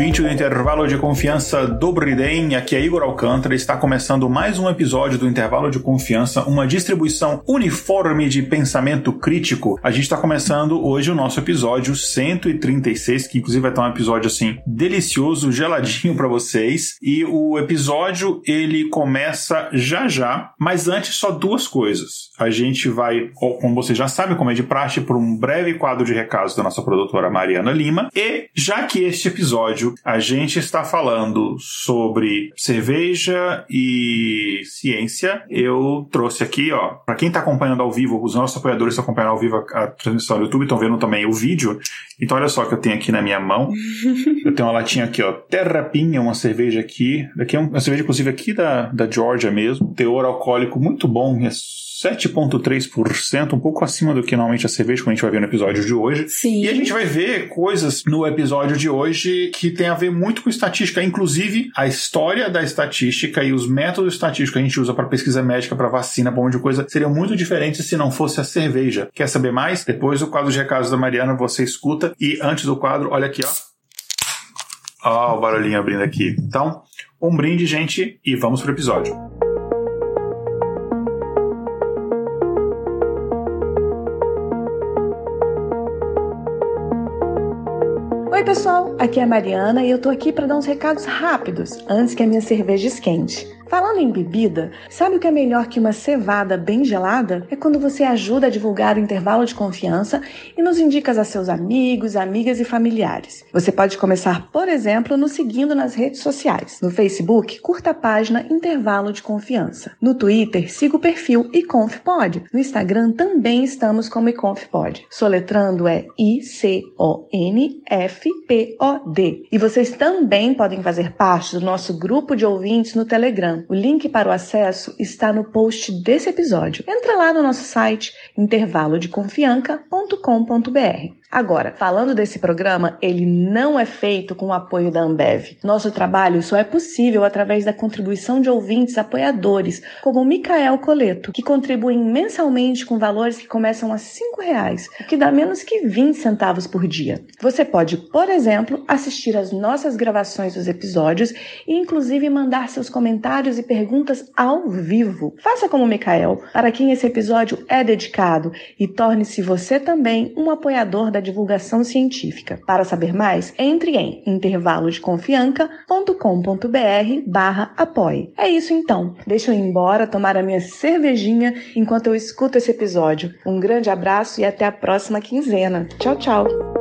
Ouvinte do Intervalo de Confiança do Briden, aqui é Igor Alcântara, está começando mais um episódio do Intervalo de Confiança, uma distribuição uniforme de pensamento crítico. A gente está começando hoje o nosso episódio 136, que inclusive vai estar um episódio assim delicioso, geladinho para vocês. E o episódio ele começa já já, mas antes só duas coisas. A gente vai, como vocês já sabem, como é de praxe, por um breve quadro de recados da nossa produtora Mariana Lima. E já que este episódio a gente está falando sobre cerveja e ciência. Eu trouxe aqui, ó, para quem está acompanhando ao vivo, os nossos apoiadores estão acompanhando ao vivo a, a transmissão do YouTube, estão vendo também o vídeo. Então olha só que eu tenho aqui na minha mão. eu tenho uma latinha aqui, ó, Terrapinha, uma cerveja aqui. Daqui é uma cerveja inclusive aqui da, da Georgia mesmo. Teor alcoólico muito bom, é 7,3%, um pouco acima do que normalmente a cerveja, como a gente vai ver no episódio de hoje. Sim. E a gente vai ver coisas no episódio de hoje que tem a ver muito com estatística, inclusive a história da estatística e os métodos estatísticos que a gente usa para pesquisa médica, para vacina, para um monte de coisa, seriam muito diferentes se não fosse a cerveja. Quer saber mais? Depois do quadro de recados da Mariana você escuta. E antes do quadro, olha aqui, ó. Ó, o barulhinho abrindo aqui. Então, um brinde, gente, e vamos pro episódio. Pessoal, aqui é a Mariana e eu tô aqui para dar uns recados rápidos antes que a minha cerveja esquente. Falando em bebida, sabe o que é melhor que uma cevada bem gelada? É quando você ajuda a divulgar o intervalo de confiança e nos indica a seus amigos, amigas e familiares. Você pode começar, por exemplo, nos seguindo nas redes sociais. No Facebook, curta a página Intervalo de Confiança. No Twitter, siga o perfil iConfPod. No Instagram também estamos como iConfPod. Soletrando é I-C-O-N-F-P-O-D. E vocês também podem fazer parte do nosso grupo de ouvintes no Telegram. O link para o acesso está no post desse episódio. Entra lá no nosso site intervalodeconfianca.com.br. Agora, falando desse programa, ele não é feito com o apoio da Ambev. Nosso trabalho só é possível através da contribuição de ouvintes apoiadores, como o Micael Coleto, que contribuem mensalmente com valores que começam a R$ reais, o que dá menos que 20 centavos por dia. Você pode, por exemplo, assistir às nossas gravações dos episódios e inclusive mandar seus comentários e perguntas ao vivo. Faça como o para quem esse episódio é dedicado, e torne-se você também um apoiador da da divulgação científica. Para saber mais, entre em intervalodeconfianca.com.br barra apoie. É isso então. Deixa eu ir embora tomar a minha cervejinha enquanto eu escuto esse episódio. Um grande abraço e até a próxima quinzena. Tchau, tchau!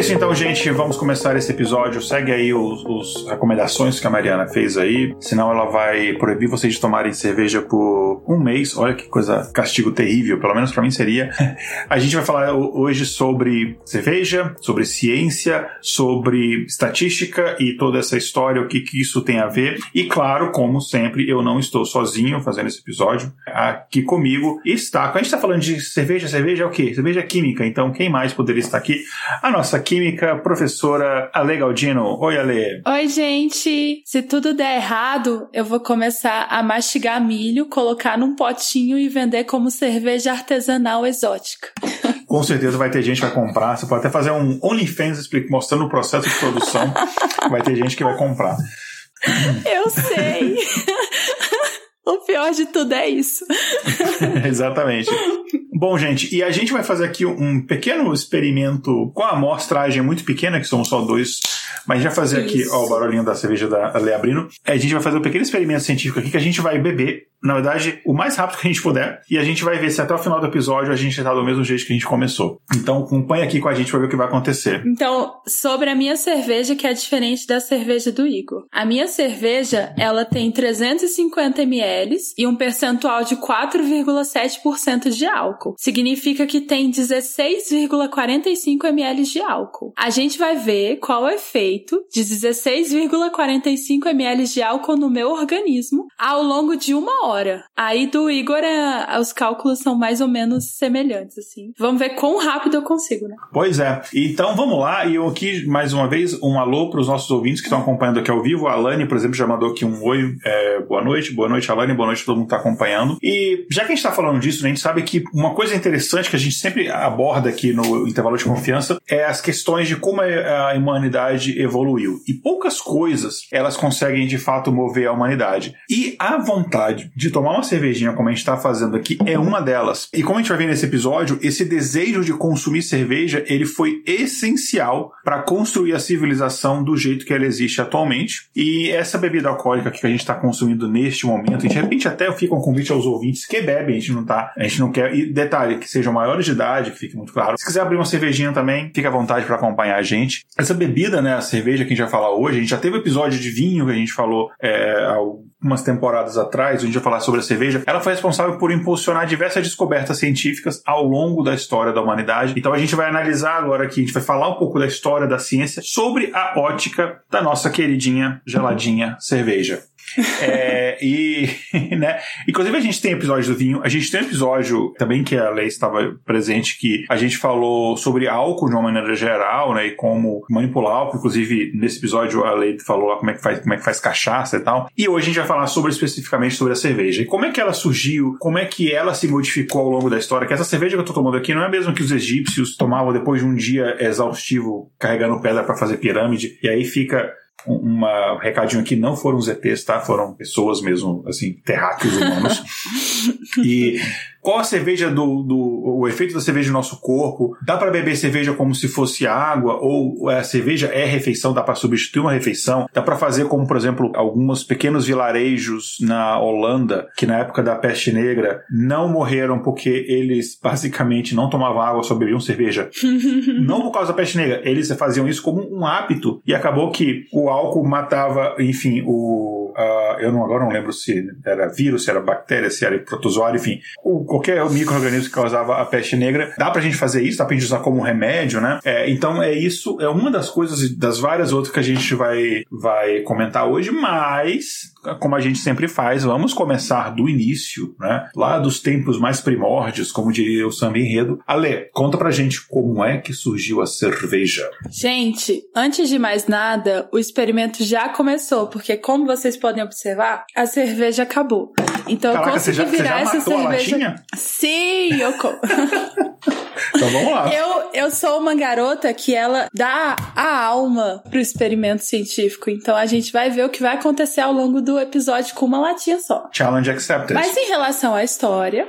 Isso então, gente. Vamos começar esse episódio. Segue aí os recomendações que a Mariana fez aí. Senão ela vai proibir vocês de tomarem cerveja por um mês. Olha que coisa, castigo terrível. Pelo menos para mim seria. A gente vai falar hoje sobre cerveja, sobre ciência, sobre estatística e toda essa história, o que, que isso tem a ver. E claro, como sempre, eu não estou sozinho fazendo esse episódio. Aqui comigo está. Quando a gente está falando de cerveja, cerveja é o quê? Cerveja química. Então, quem mais poderia estar aqui? A nossa química, professora Ale Galdino. Oi, Ale. Oi, gente. Se tudo der errado, eu vou começar a mastigar milho, colocar num potinho e vender como cerveja artesanal exótica. Com certeza vai ter gente que vai comprar. Você pode até fazer um OnlyFans mostrando o processo de produção. vai ter gente que vai comprar. Eu sei. O pior de tudo é isso. Exatamente. Bom, gente, e a gente vai fazer aqui um pequeno experimento com a amostragem muito pequena, que somos só dois, mas a gente vai fazer Isso. aqui, ó, o barulhinho da cerveja da Lea abrindo. A gente vai fazer um pequeno experimento científico aqui que a gente vai beber na verdade, o mais rápido que a gente puder. E a gente vai ver se até o final do episódio a gente está do mesmo jeito que a gente começou. Então, acompanha aqui com a gente para ver o que vai acontecer. Então, sobre a minha cerveja, que é diferente da cerveja do Igor. A minha cerveja, ela tem 350 ml e um percentual de 4,7% de álcool. Significa que tem 16,45 ml de álcool. A gente vai ver qual é o efeito de 16,45 ml de álcool no meu organismo ao longo de uma hora. Aí do Igor, é, os cálculos são mais ou menos semelhantes, assim. Vamos ver quão rápido eu consigo, né? Pois é. Então vamos lá. E eu aqui, mais uma vez, um alô para os nossos ouvintes que estão acompanhando aqui ao vivo. A Alane, por exemplo, já mandou aqui um oi. É, boa noite, boa noite, Alane, boa noite, todo mundo está acompanhando. E já que a gente está falando disso, né, a gente sabe que uma coisa interessante que a gente sempre aborda aqui no intervalo de confiança é as questões de como a humanidade evoluiu. E poucas coisas elas conseguem de fato mover a humanidade. E a vontade de tomar uma cervejinha, como a gente está fazendo aqui, é uma delas. E como a gente vai ver nesse episódio, esse desejo de consumir cerveja ele foi essencial para construir a civilização do jeito que ela existe atualmente. E essa bebida alcoólica que a gente está consumindo neste momento, e de repente até fica um convite aos ouvintes que bebem, a gente não tá, a gente não quer. E detalhe, que sejam maiores de idade, que fique muito claro. Se quiser abrir uma cervejinha também, fique à vontade para acompanhar a gente. Essa bebida, né, a cerveja que a gente vai falar hoje, a gente já teve episódio de vinho que a gente falou é, algumas temporadas atrás, gente vai falar sobre a cerveja. Ela foi responsável por impulsionar diversas descobertas científicas ao longo da história da humanidade. Então a gente vai analisar agora aqui, a gente vai falar um pouco da história da ciência sobre a ótica da nossa queridinha geladinha cerveja. É, e, né, inclusive a gente tem episódio do vinho, a gente tem um episódio também que a Lei estava presente que a gente falou sobre álcool de uma maneira geral, né, e como manipular álcool, inclusive nesse episódio a Lei falou lá como é que faz, como é que faz cachaça e tal. E hoje a gente vai falar sobre especificamente sobre a cerveja. E como é que ela surgiu, como é que ela se modificou ao longo da história, que essa cerveja que eu tô tomando aqui não é a mesma que os egípcios tomavam depois de um dia exaustivo carregando pedra para fazer pirâmide, e aí fica um recadinho aqui, não foram os ETs, tá? Foram pessoas mesmo, assim, terráqueos humanos. e qual a cerveja do, do o efeito da cerveja no nosso corpo? Dá para beber cerveja como se fosse água ou a cerveja é refeição? Dá para substituir uma refeição? Dá para fazer como, por exemplo, alguns pequenos vilarejos na Holanda que na época da peste negra não morreram porque eles basicamente não tomavam água, só bebiam cerveja. não por causa da peste negra, eles faziam isso como um hábito e acabou que o álcool matava, enfim, o uh, eu não agora não lembro se era vírus, se era bactéria, se era protozoário, enfim, o qualquer microorganismo que causava a peste negra. Dá pra gente fazer isso, dá pra gente usar como remédio, né? É, então é isso, é uma das coisas, das várias outras que a gente vai, vai comentar hoje, mas como a gente sempre faz, vamos começar do início, né? Lá dos tempos mais primórdios, como diria o samba enredo. Ale, conta pra gente como é que surgiu a cerveja. Gente, antes de mais nada, o experimento já começou, porque como vocês podem observar, a cerveja acabou. Então Caraca, eu consegui já, virar essa cerveja. Sim, eu. então vamos lá. Eu, eu sou uma garota que ela dá a alma pro experimento científico. Então a gente vai ver o que vai acontecer ao longo do episódio com uma latinha só. Challenge accepted. Mas em relação à história,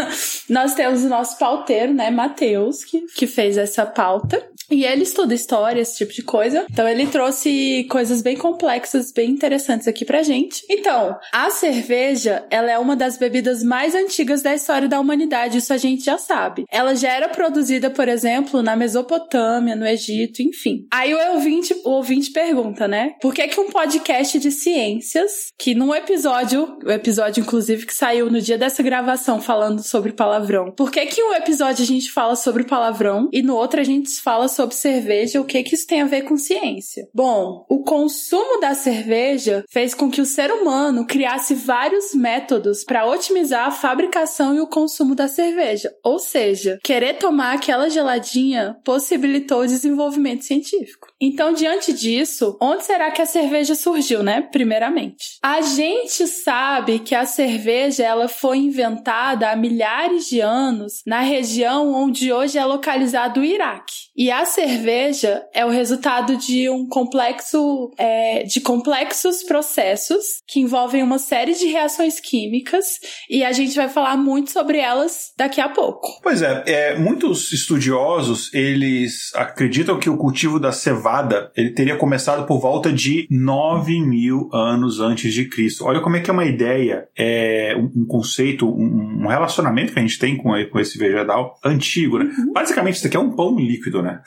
nós temos o nosso pauteiro, né, Matheus, que, que fez essa pauta. E ele estuda história, esse tipo de coisa. Então ele trouxe coisas bem complexas, bem interessantes aqui pra gente. Então, a cerveja, ela é uma das bebidas mais antigas da história da humanidade, isso a gente já sabe. Ela já era produzida, por exemplo, na Mesopotâmia, no Egito, enfim. Aí o ouvinte, o ouvinte pergunta, né? Por que que um podcast de ciências, que num episódio, o episódio inclusive que saiu no dia dessa gravação falando sobre palavrão, por que que um episódio a gente fala sobre palavrão e no outro a gente fala sobre cerveja, o que que isso tem a ver com ciência? Bom, o consumo da cerveja fez com que o ser humano criasse vários métodos para otimizar a fabricação e o consumo da cerveja. Ou seja, querer tomar aquela geladinha possibilitou o desenvolvimento científico. Então, diante disso, onde será que a cerveja surgiu, né? Primeiramente, a gente sabe que a cerveja ela foi inventada há milhares de anos na região onde hoje é localizado o Iraque. E a cerveja é o resultado de um complexo é, de complexos processos que envolvem uma série de reações químicas e a gente vai falar muito sobre elas daqui a pouco. Pois é, é muitos estudiosos eles acreditam que o cultivo da cevada ele teria começado por volta de 9 mil anos antes de Cristo. Olha como é que é uma ideia, é um, conceito, um, relacionamento que a gente tem com, com esse vegetal antigo, né? Uhum. Basicamente, isso aqui é um pão líquido, né?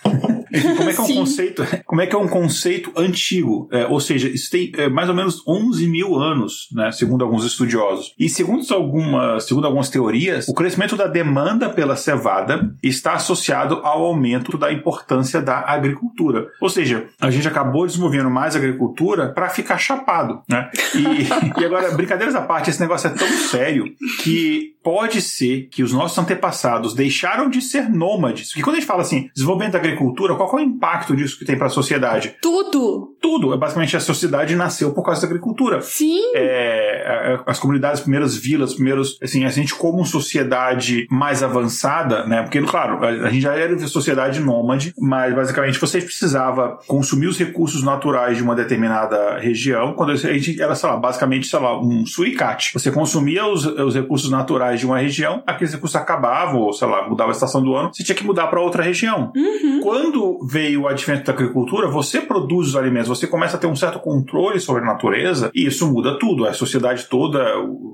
como é que é um conceito? Como é que é um conceito antigo? É, ou seja, isso tem é, mais ou menos 11 mil anos, né? Segundo alguns estudiosos. E segundo algumas, segundo algumas teorias, o crescimento da demanda pela cevada está associado ao aumento da importância da agricultura. Ou seja, a gente acabou desenvolvendo mais agricultura para ficar chapado, né? E, e agora, brincadeiras à parte, esse negócio é tão sério que pode ser que os nossos antepassados deixaram de ser nômades. Porque quando a gente fala assim, desenvolvimento da agricultura, qual é o impacto disso que tem para a sociedade? Tudo! Tudo. É basicamente a sociedade nasceu por causa da agricultura. Sim. É, as comunidades, as primeiras vilas, primeiros, assim, a gente como sociedade mais avançada, né? Porque, claro, a gente já era de sociedade nômade, mas basicamente você precisava consumir os recursos naturais de uma determinada região, quando a gente era, sei lá, basicamente, sei lá, um suricate. Você consumia os, os recursos naturais de uma região, aqueles recursos acabavam, ou sei lá, mudava a estação do ano, você tinha que mudar para outra região. Uhum. Quando veio o advento da agricultura, você produz os alimentos, você começa a ter um certo controle sobre a natureza, e isso muda tudo. A sociedade toda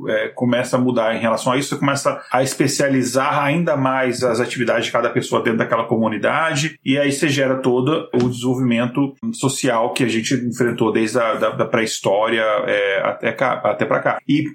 é, começa a mudar em relação a isso, você começa a especializar ainda mais as atividades de cada pessoa dentro daquela comunidade, e aí você gera todo o desenvolvimento social que a gente enfrentou desde a da, da pré-história é, até, cá, até para cá. E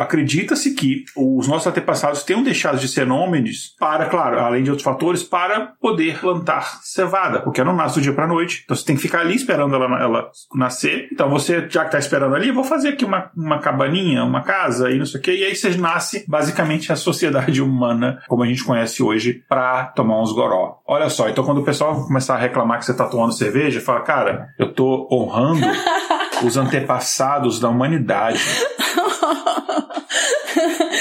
acredita-se que os nossos antepassados tenham deixado de ser nômades para, claro, além de outros fatores, para poder plantar cevada, porque ela não nasce do dia para noite. Então você tem que ficar ali esperando ela, ela nascer. Então você, já que está esperando ali, vou fazer aqui uma, uma cabaninha, uma casa e não sei o quê. E aí você nasce basicamente a sociedade humana, como a gente conhece hoje, para tomar uns goró. Olha só, então quando o pessoal começar a reclamar que você está tomando cerveja, fala, cara, eu estou honrando os antepassados da humanidade.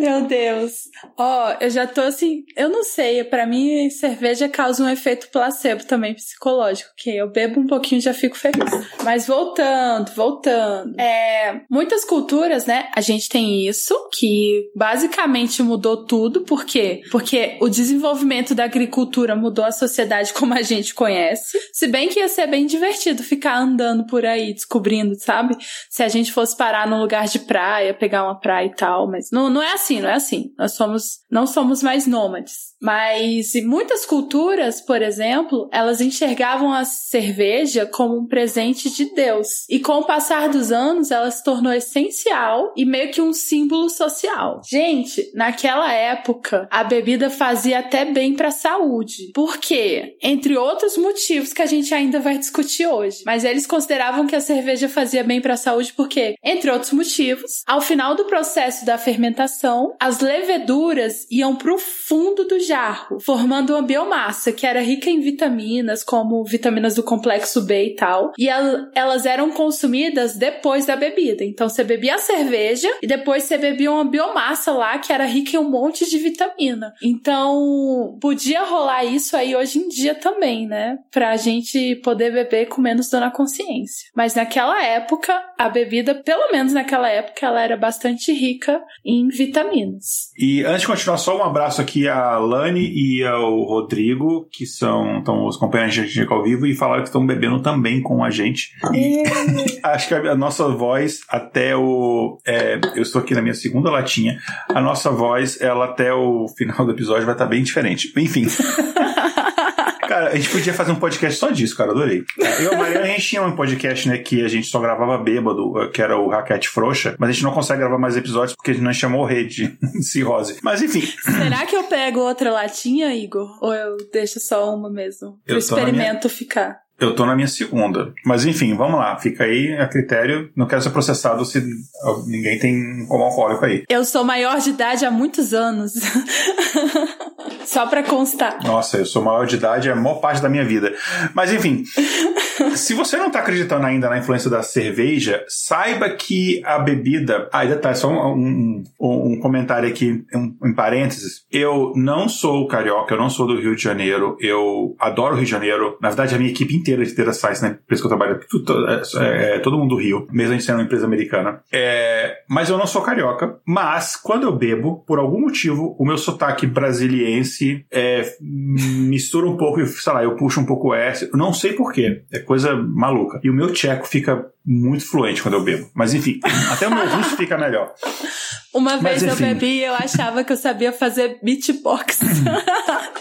Meu Deus. Ó, oh, eu já tô assim, eu não sei, para mim cerveja causa um efeito placebo também psicológico, que eu bebo um pouquinho e já fico feliz. Mas voltando, voltando. É, muitas culturas, né, a gente tem isso, que basicamente mudou tudo, por quê? Porque o desenvolvimento da agricultura mudou a sociedade como a gente conhece, se bem que ia ser bem divertido ficar andando por aí, descobrindo, sabe? Se a gente fosse parar num lugar de praia, pegar uma praia e tal, mas não, não é assim assim, não é assim. Nós somos, não somos mais nômades. Mas em muitas culturas, por exemplo, elas enxergavam a cerveja como um presente de Deus. E com o passar dos anos, ela se tornou essencial e meio que um símbolo social. Gente, naquela época, a bebida fazia até bem para a saúde. Por quê? Entre outros motivos que a gente ainda vai discutir hoje. Mas eles consideravam que a cerveja fazia bem para a saúde porque, entre outros motivos, ao final do processo da fermentação, as leveduras iam para o fundo do jarro, formando uma biomassa que era rica em vitaminas, como vitaminas do complexo B e tal. E elas eram consumidas depois da bebida. Então você bebia a cerveja e depois você bebia uma biomassa lá que era rica em um monte de vitamina. Então podia rolar isso aí hoje em dia também, né? Pra gente poder beber com menos dor na consciência. Mas naquela época, a bebida, pelo menos naquela época, ela era bastante rica em vitaminas. E antes de continuar, só um abraço aqui a Lani e ao Rodrigo, que são então, os companheiros de gente ao vivo, e falaram que estão bebendo também com a gente. E acho que a, nossa voz, até o. É, eu estou aqui na minha segunda latinha. A nossa voz, ela até o final do episódio vai estar bem diferente. Enfim. Cara, a gente podia fazer um podcast só disso, cara, adorei. Eu e a Mariana, a gente tinha um podcast, né, que a gente só gravava bêbado, que era o Raquete Frouxa, mas a gente não consegue gravar mais episódios porque a gente não chamou rede de cirrose. Mas enfim. Será que eu pego outra latinha, Igor? Ou eu deixo só uma mesmo? Pro experimento minha... ficar. Eu tô na minha segunda. Mas enfim, vamos lá. Fica aí a critério. Não quero ser processado se ninguém tem como alcoólico aí. Eu sou maior de idade há muitos anos. Só pra constar. Nossa, eu sou maior de idade a maior parte da minha vida. Mas enfim. Se você não tá acreditando ainda na influência da cerveja, saiba que a bebida. Ah, detalhe, só um, um, um comentário aqui, um, em parênteses. Eu não sou carioca, eu não sou do Rio de Janeiro, eu adoro o Rio de Janeiro. Na verdade, a minha equipe inteira de Data Science, né? Por isso que eu trabalho, tudo, é, é, é, todo mundo do Rio, mesmo a gente sendo uma empresa americana. É, mas eu não sou carioca. Mas, quando eu bebo, por algum motivo, o meu sotaque brasiliense é, mistura um pouco, sei lá, eu puxo um pouco o S. Não sei porquê. É coisa maluca. E o meu tcheco fica muito fluente quando eu bebo. Mas enfim, até o meu russo fica melhor. Uma vez eu bebi e eu achava que eu sabia fazer beatbox.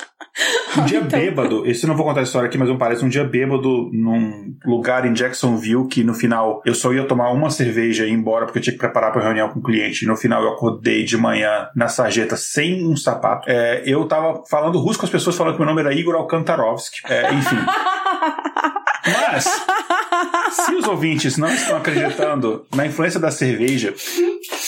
Um dia então... bêbado, esse eu não vou contar a história aqui, mas um parece um dia bêbado num lugar em Jacksonville que no final eu só ia tomar uma cerveja e ir embora porque eu tinha que preparar para reunião com o cliente. E no final eu acordei de manhã na sarjeta sem um sapato. É, eu tava falando russo com as pessoas falando que meu nome era Igor Alkantarovsky. É, enfim. Mas, se os ouvintes não estão acreditando na influência da cerveja,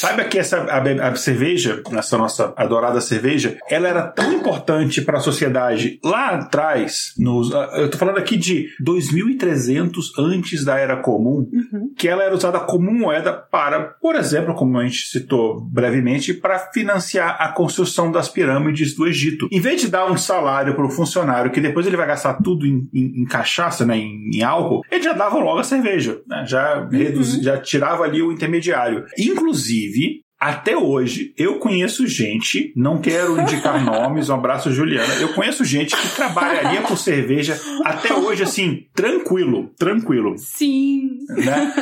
saiba que essa a, a cerveja, essa nossa adorada cerveja, ela era tão importante para a sociedade lá atrás, nos, eu tô falando aqui de 2300 antes da Era Comum, uhum. que ela era usada como moeda para, por exemplo, como a gente citou brevemente, para financiar a construção das pirâmides do Egito. Em vez de dar um salário para o funcionário que depois ele vai gastar tudo em, em, em cachaça, né, em em, álcool, eles já davam logo a cerveja, né? já, uhum. já tirava ali o intermediário. Inclusive, suivi. Até hoje, eu conheço gente, não quero indicar nomes, um abraço Juliana, eu conheço gente que trabalharia por cerveja até hoje, assim, tranquilo, tranquilo. Sim. Né?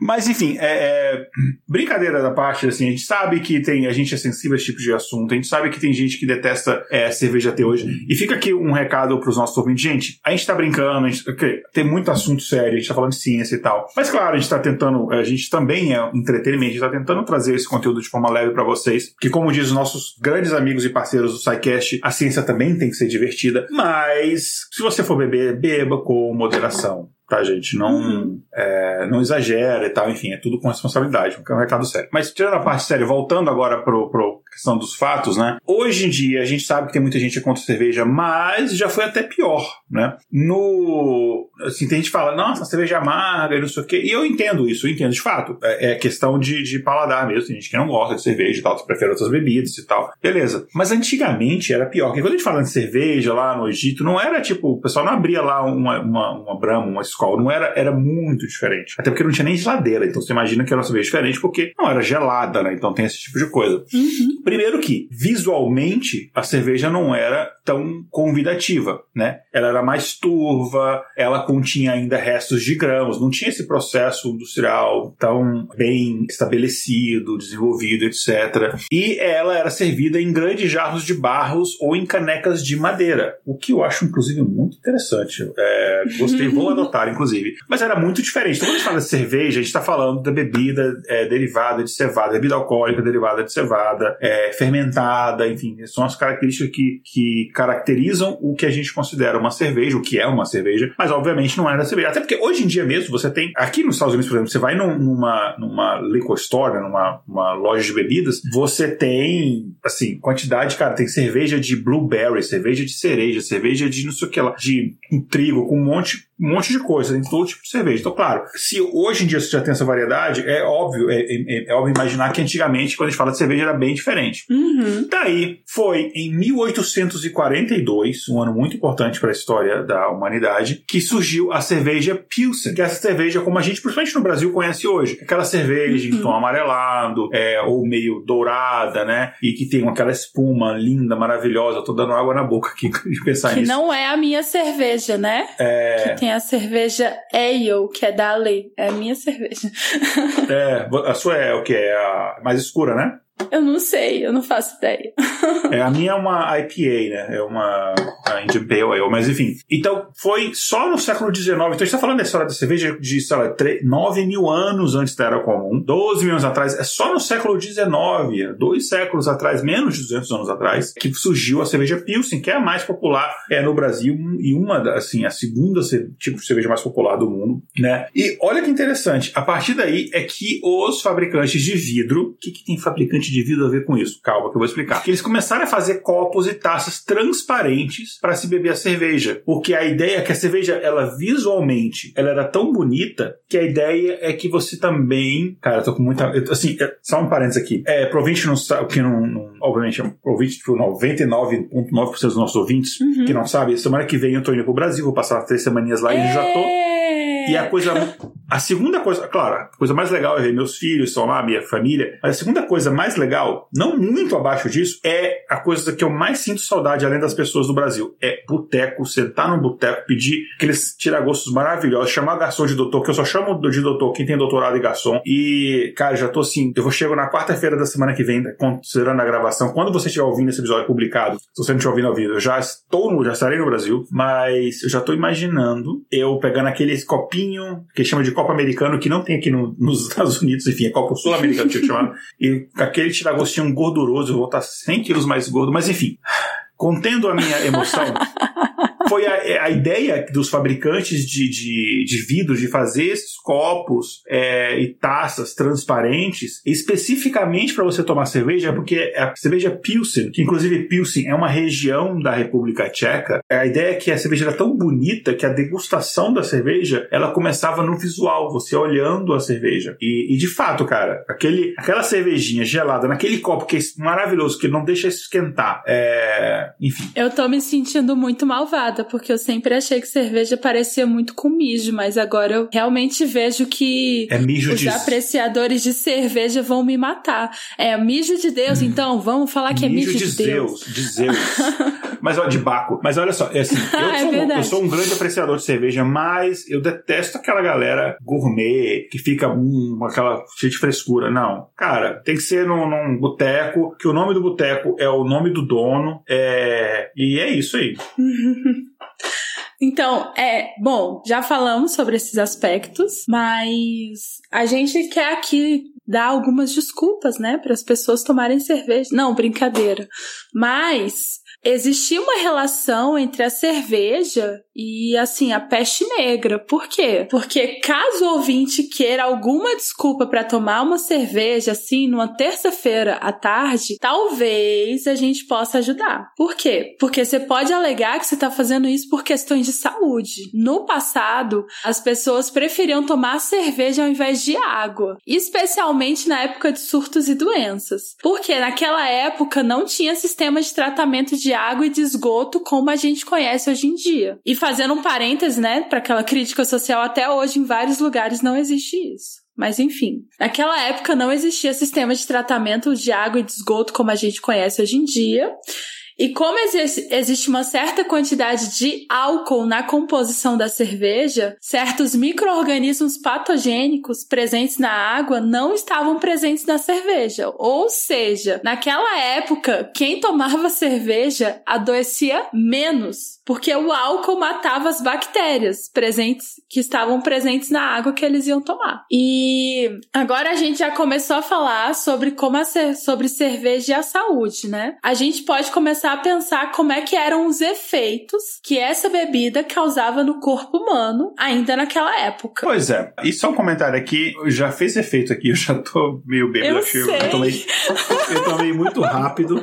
Mas, enfim, é, é, brincadeira da parte, assim, a gente sabe que tem, a gente é sensível a esse tipo de assunto, a gente sabe que tem gente que detesta é, cerveja até hoje. E fica aqui um recado para os nossos ouvintes. Gente, a gente tá brincando, a gente, okay, tem muito assunto sério, a gente tá falando de ciência e tal. Mas, claro, a gente tá tentando, a gente também é entretenimento, a gente tá tentando trazer esse conteúdo conteúdo de forma leve para vocês. Que, como diz os nossos grandes amigos e parceiros do SciCast, a ciência também tem que ser divertida. Mas, se você for beber, beba com moderação tá, gente? Não, uhum. é, não exagera e tal, enfim, é tudo com responsabilidade, é um recado sério. Mas tirando a parte séria, voltando agora pro, pro questão dos fatos, né? Hoje em dia a gente sabe que tem muita gente contra cerveja, mas já foi até pior, né? No. Assim, tem gente que fala, nossa, cerveja amarga e não sei o quê. E eu entendo isso, eu entendo de fato. É, é questão de, de paladar mesmo. Tem gente que não gosta de cerveja e tal, prefere outras bebidas e tal. Beleza. Mas antigamente era pior. Porque quando a gente fala de cerveja lá no Egito, não era tipo, o pessoal não abria lá uma, uma, uma Brahma, uma não era, era muito diferente. Até porque não tinha nem geladeira. Então você imagina que era uma cerveja diferente porque não era gelada, né? Então tem esse tipo de coisa. Uhum. Primeiro que, visualmente, a cerveja não era tão convidativa, né? Ela era mais turva, ela continha ainda restos de grãos, não tinha esse processo industrial tão bem estabelecido, desenvolvido, etc. E ela era servida em grandes jarros de barros ou em canecas de madeira, o que eu acho, inclusive, muito interessante. É, gostei, vou adotar, inclusive. Mas era muito diferente. Então, quando a gente fala de cerveja, a gente está falando da bebida é, derivada de cevada, bebida alcoólica derivada de cevada, é, é, fermentada, enfim, são as características que, que caracterizam o que a gente considera uma cerveja, o que é uma cerveja, mas obviamente não era cerveja. Até porque hoje em dia mesmo você tem, aqui nos Estados Unidos, por exemplo, você vai numa, numa liquor store, numa uma loja de bebidas, você tem, assim, quantidade, cara, tem cerveja de blueberry, cerveja de cereja, cerveja de não sei o que lá, de trigo, com um monte um monte de coisa, tem todo tipo de cerveja. Então, claro, se hoje em dia você já tem essa variedade, é óbvio, é, é, é óbvio imaginar que antigamente, quando a gente fala de cerveja, era bem diferente. Uhum. Daí, foi em 1842, um ano muito importante para a história da humanidade, que surgiu a cerveja Pilsen, que é essa cerveja como a gente, principalmente no Brasil, conhece hoje. Aquela cerveja uhum. em tom amarelado, é, ou meio dourada, né? E que tem aquela espuma linda, maravilhosa. tô dando água na boca aqui de pensar que nisso. Que não é a minha cerveja, né? É... Que tem a cerveja Ale, que é da Ale. É a minha cerveja. é, a sua é o que? É a mais escura, né? Eu não sei, eu não faço ideia. é, a minha é uma IPA, né? É uma Indian Pale Ale, mas enfim. Então, foi só no século XIX. Então, a gente tá falando da história da cerveja de, sei lá, 9 mil anos antes da Era Comum, 12 mil anos atrás. É só no século XIX, dois séculos atrás, menos de 200 anos atrás, que surgiu a cerveja Pilsen, que é a mais popular é, no Brasil e uma, assim, a segunda tipo de cerveja mais popular do mundo, né? E olha que interessante, a partir daí é que os fabricantes de vidro, o que, que tem fabricante de vidro a ver com isso? Calma, que eu vou explicar. Que eles começaram a fazer copos e taças transparentes para se beber a cerveja. Porque a ideia é que a cerveja, ela visualmente, ela era tão bonita que a ideia é que você também. Cara, eu tô com muita. Assim, é, só um parênteses aqui. É, pro ouvinte não sabe, que não, não. Obviamente, é ouvinte, tipo, 99,9% dos nossos ouvintes uhum. que não sabem, semana que vem eu tô indo pro Brasil, vou passar três semaninhas lá e já tô. E a coisa. A segunda coisa, claro, a coisa mais legal é ver meus filhos estão lá, minha família. Mas a segunda coisa mais legal, não muito abaixo disso, é a coisa que eu mais sinto saudade, além das pessoas do Brasil. É boteco, sentar num boteco, pedir aqueles tiragostos maravilhosos, chamar garçom de doutor, que eu só chamo de doutor quem tem doutorado em garçom. E, cara, já tô assim, eu vou chegar na quarta-feira da semana que vem, considerando a gravação. Quando você estiver ouvindo esse episódio publicado, se você não estiver ouvindo ao vivo, eu já estou no, já estarei no Brasil, mas eu já tô imaginando eu pegando aquele copinho que chama de copo americano, que não tem aqui no, nos Estados Unidos, enfim, é copo sul-americano, tinha chamar, e aquele tiragostinho gorduroso, eu vou estar 100 quilos mais gordo, mas enfim, contendo a minha emoção, foi a, a, ideia dos fabricantes de, de, de vidros de fazer esses copos é, e taças transparentes especificamente para você tomar cerveja, porque a cerveja Pilsen, que inclusive Pilsen é uma região da República Tcheca, a ideia é que a cerveja era tão bonita que a degustação da cerveja ela começava no visual, você olhando a cerveja. E, e de fato, cara, aquele, aquela cervejinha gelada naquele copo que é maravilhoso, que não deixa esquentar, é, enfim. Eu tô me sentindo muito malvada, porque eu sempre achei que cerveja parecia muito com mijo, mas agora eu realmente vejo que é os de... apreciadores de cerveja vão me matar. É mijo de Deus, hum. então vamos falar que mijo é mijo de, de Deus. Deus. De Zeus. mas ó, de Baco. Mas olha só, é assim, eu, é sou, um, eu sou um grande apreciador de cerveja, mas eu detesto aquela galera gourmet que fica hum, aquela cheia de frescura. Não. Cara, tem que ser num, num boteco, que o nome do boteco é o nome do dono. É... E é isso aí. Então, é, bom, já falamos sobre esses aspectos, mas a gente quer aqui dar algumas desculpas, né, para as pessoas tomarem cerveja. Não, brincadeira. Mas existia uma relação entre a cerveja e, assim, a peste negra. Por quê? Porque caso o ouvinte queira alguma desculpa para tomar uma cerveja, assim, numa terça-feira à tarde, talvez a gente possa ajudar. Por quê? Porque você pode alegar que você está fazendo isso por questões de saúde. No passado, as pessoas preferiam tomar cerveja ao invés de água, especialmente na época de surtos e doenças. Porque naquela época não tinha sistema de tratamento de água e de esgoto como a gente conhece hoje em dia. E fazendo um parêntese, né, para aquela crítica social, até hoje em vários lugares não existe isso. Mas enfim, naquela época não existia sistema de tratamento de água e de esgoto como a gente conhece hoje em dia. E como existe uma certa quantidade de álcool na composição da cerveja, certos micro-organismos patogênicos presentes na água não estavam presentes na cerveja. Ou seja, naquela época, quem tomava cerveja adoecia menos, porque o álcool matava as bactérias presentes que estavam presentes na água que eles iam tomar. E agora a gente já começou a falar sobre como a sobre cerveja e a saúde, né? A gente pode começar a pensar como é que eram os efeitos que essa bebida causava no corpo humano ainda naquela época. Pois é. E só um comentário aqui, já fez efeito aqui, eu já tô meio bêbado. Eu, eu tomei, eu tomei muito rápido.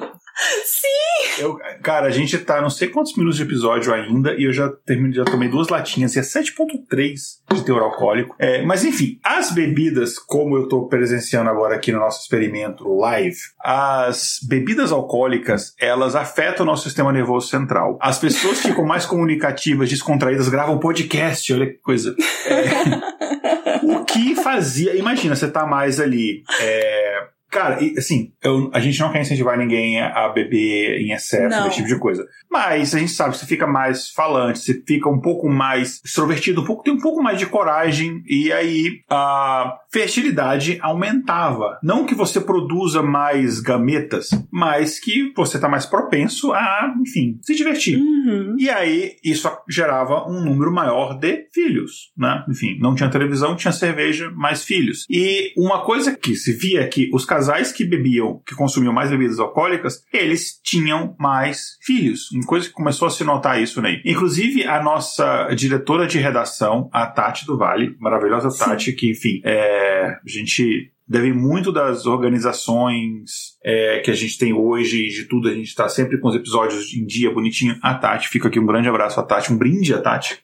Sim! Eu, cara, a gente tá não sei quantos minutos de episódio ainda e eu já terminei, já tomei duas latinhas e é 7.3 de teor alcoólico. É, mas enfim, as bebidas, como eu tô presenciando agora aqui no nosso experimento live, as bebidas alcoólicas, elas afetam o nosso sistema nervoso central. As pessoas ficam mais comunicativas, descontraídas, gravam podcast, olha que coisa. É, o que fazia, imagina, você tá mais ali, é, Cara, e, assim, eu, a gente não quer incentivar ninguém a beber em excesso, não. esse tipo de coisa. Mas a gente sabe, você fica mais falante, você fica um pouco mais extrovertido, um pouco, tem um pouco mais de coragem, e aí a fertilidade aumentava. Não que você produza mais gametas, mas que você está mais propenso a, enfim, se divertir. Uhum. E aí isso gerava um número maior de filhos, né? Enfim, não tinha televisão, tinha cerveja, mais filhos. E uma coisa que se via é que os casais que bebiam, que consumiam mais bebidas alcoólicas, eles tinham mais filhos. Uma coisa que começou a se notar isso, né? Inclusive, a nossa diretora de redação, a Tati do Vale, maravilhosa Tati, Sim. que, enfim, é, a gente devem muito das organizações é, que a gente tem hoje e de tudo. A gente está sempre com os episódios em dia bonitinho. A Tati, fica aqui um grande abraço a Tati, um brinde a Tati.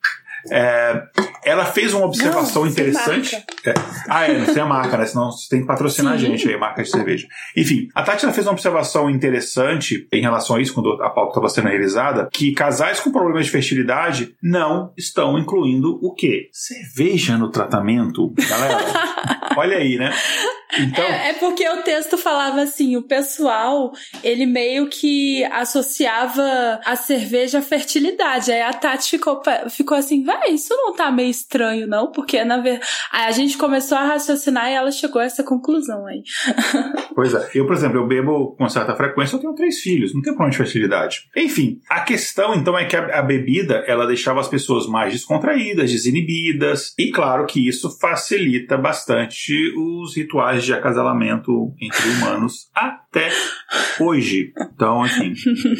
É, ela fez uma observação Não, interessante. É, ah, é, sem a marca, né? Senão você tem que patrocinar Sim. a gente aí, marca de cerveja. Enfim, a Tati fez uma observação interessante em relação a isso, quando a pauta estava sendo realizada, que casais com problemas de fertilidade não estão incluindo o quê? Cerveja no tratamento, galera. Olha aí, né? Então... É, é, porque o texto falava assim, o pessoal, ele meio que associava a cerveja à fertilidade. Aí a Tati ficou, ficou assim, vai, isso não tá meio estranho, não? Porque, na verdade, aí a gente começou a raciocinar e ela chegou a essa conclusão aí. Pois é. Eu, por exemplo, eu bebo com certa frequência, eu tenho três filhos, não tem problema de fertilidade. Enfim, a questão, então, é que a, a bebida, ela deixava as pessoas mais descontraídas, desinibidas, e claro que isso facilita bastante os rituais de acasalamento entre humanos até hoje. Então, enfim.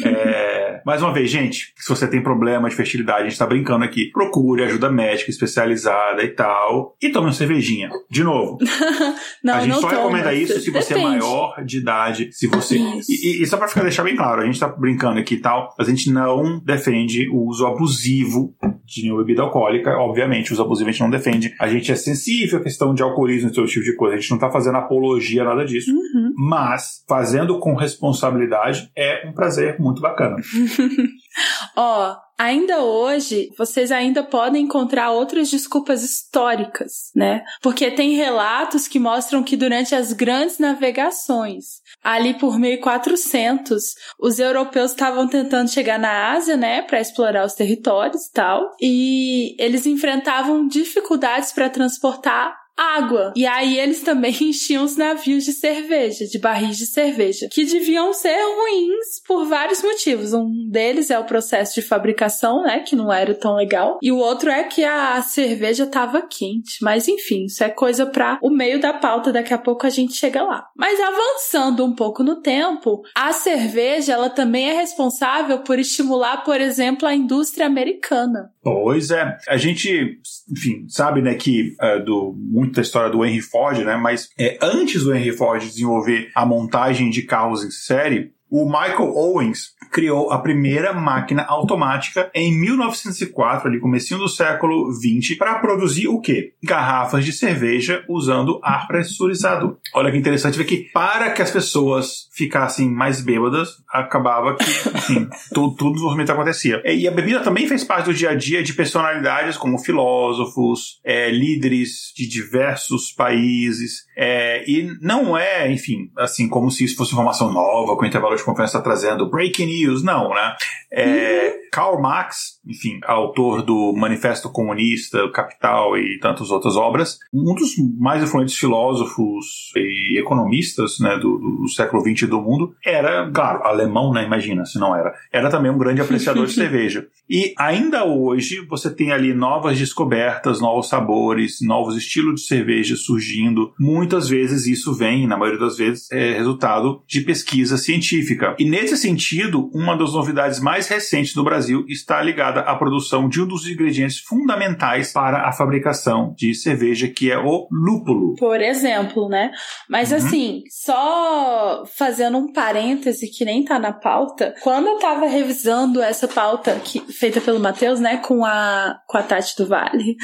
É... Mais uma vez, gente, se você tem problema de fertilidade, a gente tá brincando aqui, procure ajuda médica especializada e tal. E tome uma cervejinha. De novo. não, a gente não só toma. recomenda isso se você é Depende. é maior de idade. Se você. E, e, só pra ficar deixar bem claro, a gente tá brincando aqui e tal, a gente não defende o uso abusivo de nenhuma bebida alcoólica. Obviamente, o uso abusivo a gente não defende. A gente é sensível à questão de alcoolismo e todo tipo de coisa. A gente não tá fazendo apologia nada disso. Uhum. Mas, fazendo com responsabilidade, é um prazer muito bacana. Ó, oh, ainda hoje, vocês ainda podem encontrar outras desculpas históricas, né? Porque tem relatos que mostram que durante as grandes navegações, ali por 1400, os europeus estavam tentando chegar na Ásia, né, para explorar os territórios e tal, e eles enfrentavam dificuldades para transportar água. E aí eles também enchiam os navios de cerveja, de barris de cerveja, que deviam ser ruins por vários motivos. Um deles é o processo de fabricação, né, que não era tão legal, e o outro é que a cerveja estava quente. Mas enfim, isso é coisa para o meio da pauta, daqui a pouco a gente chega lá. Mas avançando um pouco no tempo, a cerveja ela também é responsável por estimular, por exemplo, a indústria americana. Pois é, a gente, enfim, sabe, né, que uh, do muito da história do Henry Ford, né? Mas é, antes do Henry Ford desenvolver a montagem de carros em série, o Michael Owens criou a primeira máquina automática em 1904, ali comecinho do século 20, para produzir o quê? Garrafas de cerveja usando ar pressurizado. Olha que interessante ver que para que as pessoas ficassem mais bêbadas, acabava que, enfim, tudo, tudo desenvolvimento acontecia. E a bebida também fez parte do dia a dia de personalidades como filósofos, é, líderes de diversos países, é, e não é, enfim, assim, como se isso fosse informação nova, com intervalo de confiança trazendo breaking news, não, né? É, uhum. Karl Marx, enfim, autor do Manifesto Comunista, Capital e tantas outras obras, um dos mais influentes filósofos e economistas né, do, do século XX do mundo, era, claro, alemão, né? Imagina se não era. Era também um grande apreciador de cerveja. E ainda hoje você tem ali novas descobertas, novos sabores, novos estilos de cerveja surgindo. Muitas vezes isso vem, na maioria das vezes, é resultado de pesquisa científica. E nesse sentido, uma das novidades mais recentes no Brasil está ligada à produção de um dos ingredientes fundamentais para a fabricação de cerveja, que é o lúpulo. Por exemplo, né? Mas uhum. assim, só fazendo um parêntese que nem tá na pauta, quando eu tava revisando essa pauta que, feita pelo Matheus, né, com a, com a Tati do Vale,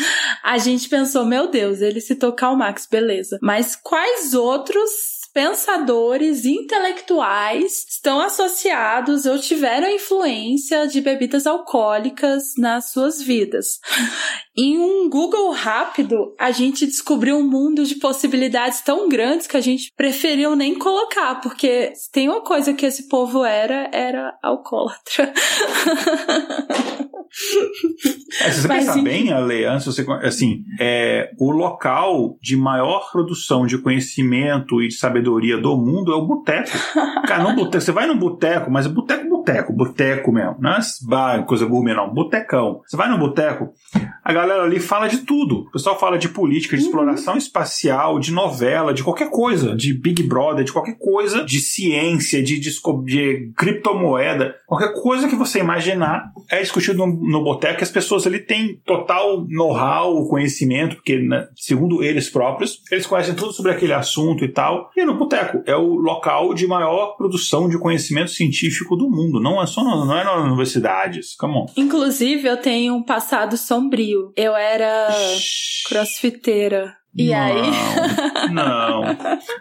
a gente pensou, meu Deus, ele citou Karl Marx, beleza. Mas quais outros pensadores intelectuais estão associados ou tiveram influência de bebidas alcoólicas nas suas vidas. Em um Google rápido, a gente descobriu um mundo de possibilidades tão grandes que a gente preferiu nem colocar, porque tem uma coisa que esse povo era, era alcoólatra. É, se você Mas, pensar bem, Ale, antes você, assim, é, o local de maior produção de conhecimento e de sabedoria do mundo é o boteco. Cara, não boteco, você vai num boteco, mas é boteco, boteco, boteco mesmo, não é bar, coisa gourmet, não, botecão. Você vai num boteco, a galera ali fala de tudo. O pessoal fala de política, de uhum. exploração espacial, de novela, de qualquer coisa, de Big Brother, de qualquer coisa, de ciência, de, de, de criptomoeda, qualquer coisa que você imaginar é discutido no, no boteco. As pessoas ali têm total know-how, conhecimento, porque, né, segundo eles próprios, eles conhecem tudo sobre aquele assunto e tal. E no boteco é o local de maior produção de conhecimento científico do mundo. Não é só não é nas universidades. Come on. Inclusive, eu tenho um passado sombrio. Eu era crossfiteira. E não, aí? não.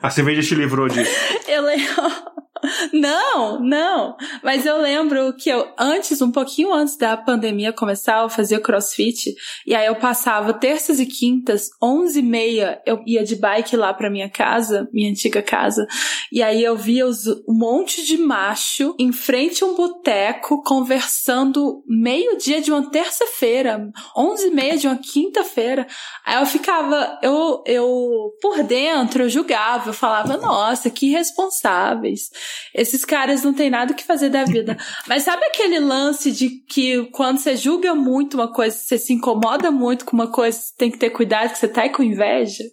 A cerveja te livrou disso. Eu lembro. Não, não. Mas eu lembro que eu, antes, um pouquinho antes da pandemia começar, eu fazia crossfit. E aí eu passava terças e quintas, onze e meia, eu ia de bike lá pra minha casa, minha antiga casa. E aí eu via os, um monte de macho em frente a um boteco conversando meio-dia de uma terça-feira, onze e meia de uma quinta-feira. Aí eu ficava, eu, eu, por dentro, eu julgava, eu falava, nossa, que irresponsáveis. Esses caras não têm nada o que fazer da vida. Mas sabe aquele lance de que quando você julga muito uma coisa, você se incomoda muito com uma coisa, você tem que ter cuidado que você tá aí com inveja?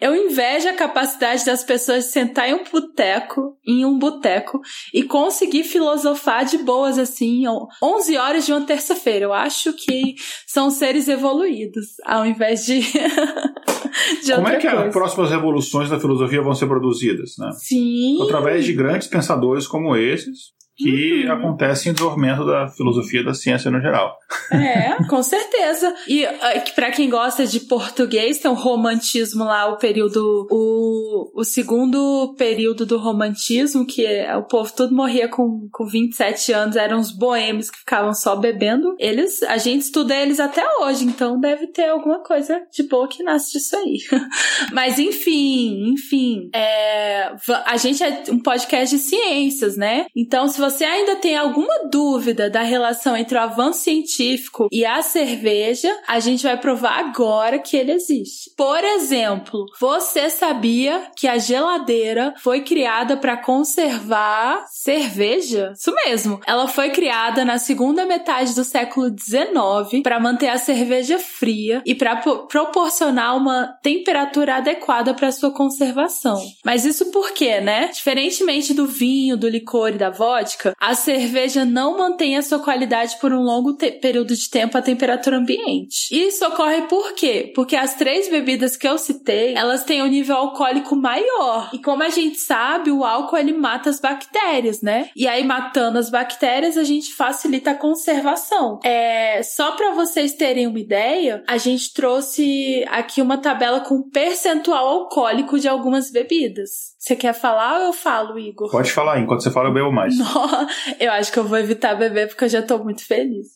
Eu invejo a capacidade das pessoas de sentar em um boteco, em um boteco, e conseguir filosofar de boas assim, 11 horas de uma terça-feira. Eu acho que são seres evoluídos, ao invés de. de Como é que coisa. as próximas revoluções da filosofia vão ser produzidas, né? Sim. Através de grandes pensadores como esses, que uhum. acontece em desenvolvimento da filosofia da ciência no geral. É, com certeza. E uh, para quem gosta de português, tem um romantismo lá, o período, o, o segundo período do romantismo, que é, o povo todo morria com, com 27 anos, eram os boêmios que ficavam só bebendo. Eles, a gente estuda eles até hoje, então deve ter alguma coisa de boa que nasce disso aí. Mas enfim, enfim, é, a gente é um podcast de ciências, né? Então se você ainda tem alguma dúvida da relação entre o avanço científico e a cerveja, a gente vai provar agora que ele existe. Por exemplo, você sabia que a geladeira foi criada para conservar cerveja? Isso mesmo. Ela foi criada na segunda metade do século XIX para manter a cerveja fria e para proporcionar uma temperatura adequada para sua conservação. Mas isso por quê, né? Diferentemente do vinho, do licor e da vodka, a cerveja não mantém a sua qualidade por um longo período de tempo à temperatura ambiente. Isso ocorre por quê? Porque as três bebidas que eu citei, elas têm um nível alcoólico maior. E como a gente sabe, o álcool ele mata as bactérias, né? E aí matando as bactérias, a gente facilita a conservação. É, só para vocês terem uma ideia, a gente trouxe aqui uma tabela com percentual alcoólico de algumas bebidas. Você quer falar ou eu falo, Igor? Pode falar, enquanto você fala eu bebo mais. Não, eu acho que eu vou evitar beber porque eu já tô muito feliz.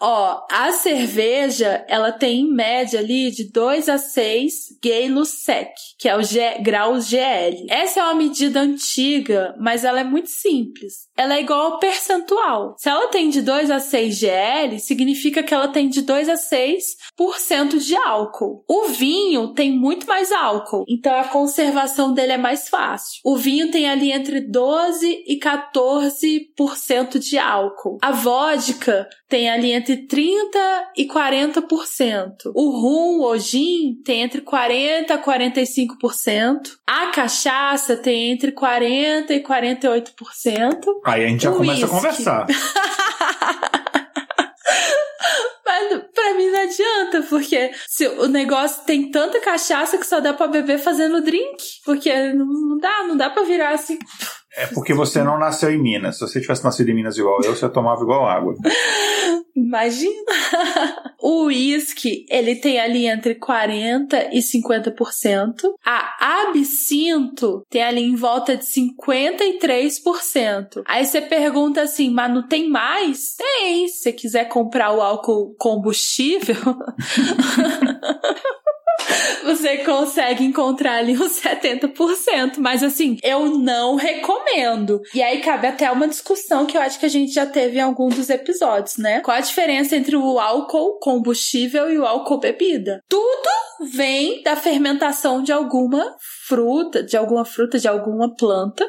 Ó, a cerveja, ela tem em média ali de 2 a 6 gailos sec, que é o G, graus GL. Essa é uma medida antiga, mas ela é muito simples. Ela é igual ao percentual. Se ela tem de 2 a 6 GL, significa que ela tem de 2 a 6% de álcool. O vinho tem muito mais álcool, então a conservação dele é mais fácil fácil. O vinho tem ali entre 12 e 14% de álcool. A vodka tem ali entre 30 e 40%. O rum ou gin tem entre 40 e 45%. A cachaça tem entre 40 e 48%. Aí a gente já o começa whisky. a conversar. Mas pra mim não adianta, porque se o negócio tem tanta cachaça que só dá pra beber fazendo drink. Porque não, não dá, não dá pra virar assim. É porque você não nasceu em Minas. Se você tivesse nascido em Minas igual eu, você tomava igual água. Imagina! o uísque, ele tem ali entre 40% e 50%. A absinto tem ali em volta de 53%. Aí você pergunta assim, mas não tem mais? Tem! Se você quiser comprar o álcool combustível... você consegue encontrar ali uns 70%. Mas assim, eu não recomendo. E aí cabe até uma discussão que eu acho que a gente já teve em algum dos episódios, né? Qual a diferença entre o álcool combustível e o álcool bebida? Tudo vem da fermentação de alguma fruta, de alguma fruta, de alguma planta,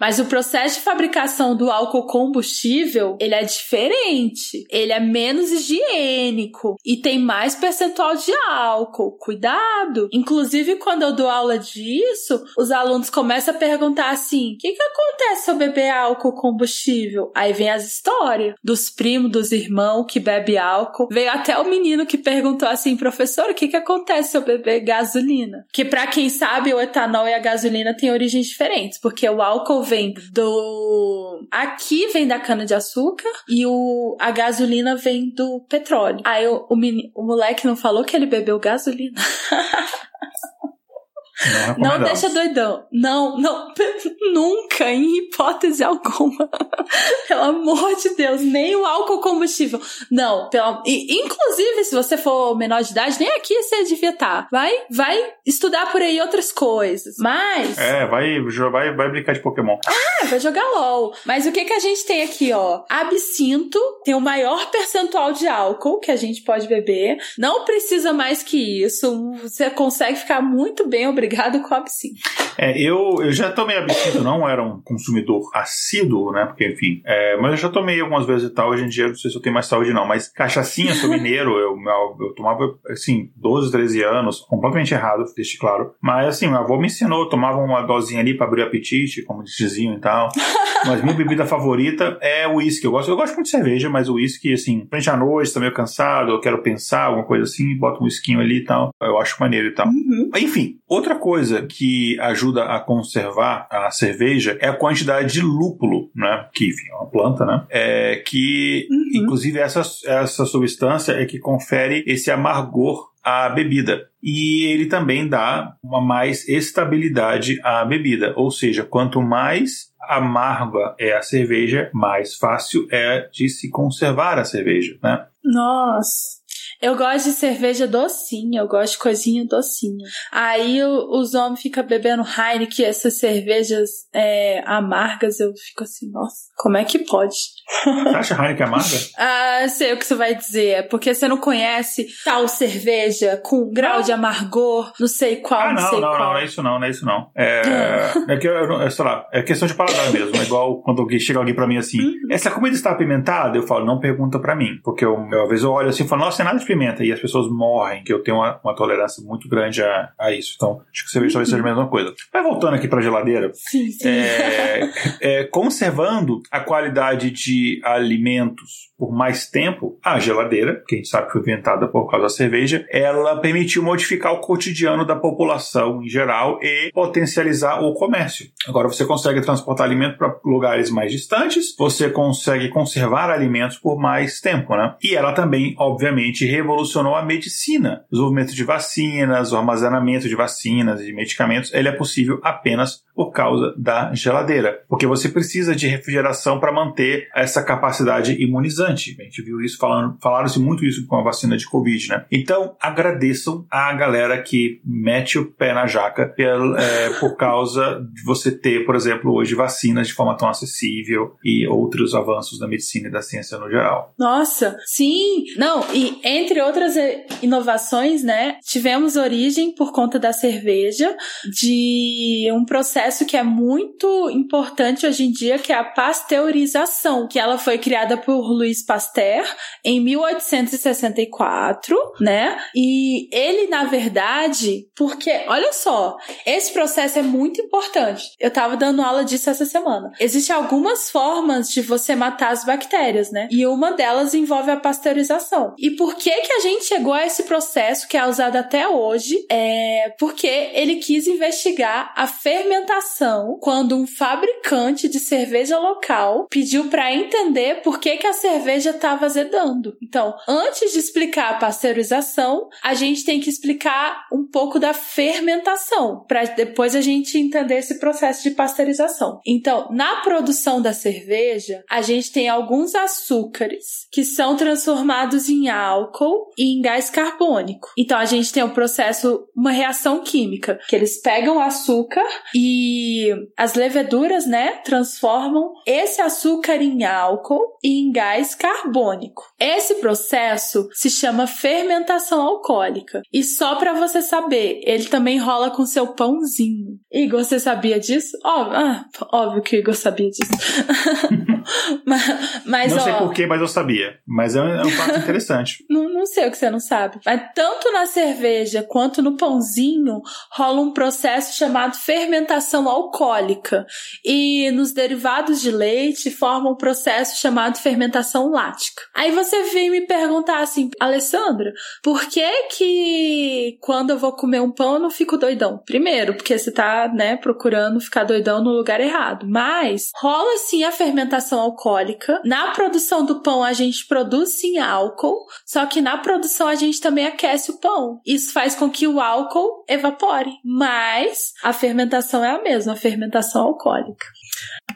mas o processo de fabricação do álcool combustível, ele é diferente, ele é menos higiênico e tem mais percentual de álcool. Cuidado! Inclusive, quando eu dou aula disso, os alunos começam a perguntar assim: o que, que acontece se eu beber álcool combustível? Aí vem as histórias dos primos, dos irmãos que bebe álcool. Veio até o menino que perguntou assim, professor, o que, que acontece se eu beber gasolina? Que para quem sabe, o etanol e a gasolina têm origens diferentes, porque o álcool vem do. Aqui vem da cana-de-açúcar e o... a gasolina vem do petróleo. Aí o, o, o moleque não falou que ele bebeu gasolina. Não, não deixa doidão. Não, não, nunca, em hipótese alguma. pelo amor de Deus, nem o álcool combustível. Não, pelo, e, inclusive, se você for menor de idade, nem aqui você devia estar. Tá. Vai, vai estudar por aí outras coisas. Mas. É, vai, vai, vai brincar de Pokémon. Ah, vai jogar LOL. Mas o que que a gente tem aqui, ó? Absinto tem o maior percentual de álcool que a gente pode beber. Não precisa mais que isso. Você consegue ficar muito bem, obrigado obrigado com absinto. É, eu, eu já tomei absinto, não era um consumidor assíduo, né? Porque, enfim, é, mas eu já tomei algumas vezes e tal. Hoje em dia, não sei se eu tenho mais saúde, não. Mas cachaçinha, sou mineiro, eu, eu, eu tomava, assim, 12, 13 anos, completamente errado, deixe claro. Mas, assim, meu avô me ensinou, tomava uma dosinha ali pra abrir o apetite, como diziam e tal. Mas minha bebida favorita é o uísque. Eu gosto, eu gosto muito de cerveja, mas o uísque, assim, frente à noite, tô meio cansado, eu quero pensar, alguma coisa assim, boto um whiskinho ali e tal. Eu acho maneiro e tal. Uhum. Enfim, outra coisa que ajuda a conservar a cerveja é a quantidade de lúpulo, né? Que, enfim, é uma planta, né? É que, uhum. inclusive, essa, essa substância é que confere esse amargor à bebida. E ele também dá uma mais estabilidade à bebida. Ou seja, quanto mais amarga é a cerveja, mais fácil é de se conservar a cerveja, né? Nossa! Eu gosto de cerveja docinha, eu gosto de coisinha docinha. Aí o, os homens ficam bebendo Heineken, essas cervejas é, amargas, eu fico assim, nossa, como é que pode? Você acha Heineken amarga? ah, sei o que você vai dizer. É porque você não conhece tal cerveja com grau de amargor, não sei qual, ah, não, não sei não, qual. Não, não é isso não, não é isso não. É, é que, eu, sei lá, é questão de paladar mesmo. É igual quando chega alguém pra mim assim, uhum. essa comida está apimentada? Eu falo, não pergunta pra mim. Porque eu, eu, às vezes eu olho assim e falo, nossa, é nada de pimenta. E as pessoas morrem, que eu tenho uma, uma tolerância muito grande a, a isso. Então, acho que cerveja talvez seja a mesma coisa. Mas voltando aqui pra geladeira. Sim, sim. É, é, conservando a qualidade de alimentos por mais tempo, a geladeira, que a gente sabe que foi inventada por causa da cerveja, ela permitiu modificar o cotidiano da população em geral e potencializar o comércio. Agora você consegue transportar alimento para lugares mais distantes, você consegue conservar alimentos por mais tempo, né? E ela também, obviamente, revolucionou a medicina. O desenvolvimento de vacinas, o armazenamento de vacinas e de medicamentos, ele é possível apenas por causa da geladeira, porque você precisa de refrigeração para manter essa capacidade imunizante. A gente viu isso falando, falaram-se muito isso com a vacina de Covid, né? Então, agradeçam a galera que mete o pé na jaca é, por causa de você ter, por exemplo, hoje vacinas de forma tão acessível e outros avanços da medicina e da ciência no geral. Nossa, sim! Não, e entre outras inovações, né, tivemos origem por conta da cerveja de um processo que é muito importante hoje em dia, que é a pasteurização, que ela foi criada por Louis Pasteur em 1864, né? E ele, na verdade, porque, olha só, esse processo é muito importante. Eu tava dando aula disso essa semana. Existem algumas formas de você matar as bactérias, né? E uma delas envolve a pasteurização. E por que que a gente chegou a esse processo que é usado até hoje? É porque ele quis investigar a fermentação quando um fabricante de cerveja local pediu para entender por que, que a cerveja estava azedando. Então, antes de explicar a pasteurização, a gente tem que explicar um pouco da fermentação, para depois a gente entender esse processo de pasteurização. Então, na produção da cerveja, a gente tem alguns açúcares que são transformados em álcool álcool em gás carbônico. Então a gente tem um processo, uma reação química, que eles pegam açúcar e as leveduras, né, transformam esse açúcar em álcool e em gás carbônico. Esse processo se chama fermentação alcoólica. E só para você saber, ele também rola com seu pãozinho. Igor, você sabia disso? Óbvio, ah, óbvio que o Igor sabia disso. mas, mas, não ó, sei porquê, mas eu sabia. Mas é um, é um fato interessante. Não, não sei o que você não sabe. Mas tanto na cerveja quanto no pãozinho rola um processo chamado fermentação alcoólica. E nos derivados de leite forma um processo chamado fermentação lática. Aí você vem me perguntar assim, Alessandra, por que que quando eu vou comer um pão eu não fico doidão? Primeiro, porque você tá, né, procurando ficar doidão no lugar errado. Mas rola sim a fermentação alcoólica. Na produção do pão a gente produz sim álcool, só que na produção a gente também aquece o pão. Isso faz com que o álcool evapore, mas a fermentação é a mesma, a fermentação alcoólica.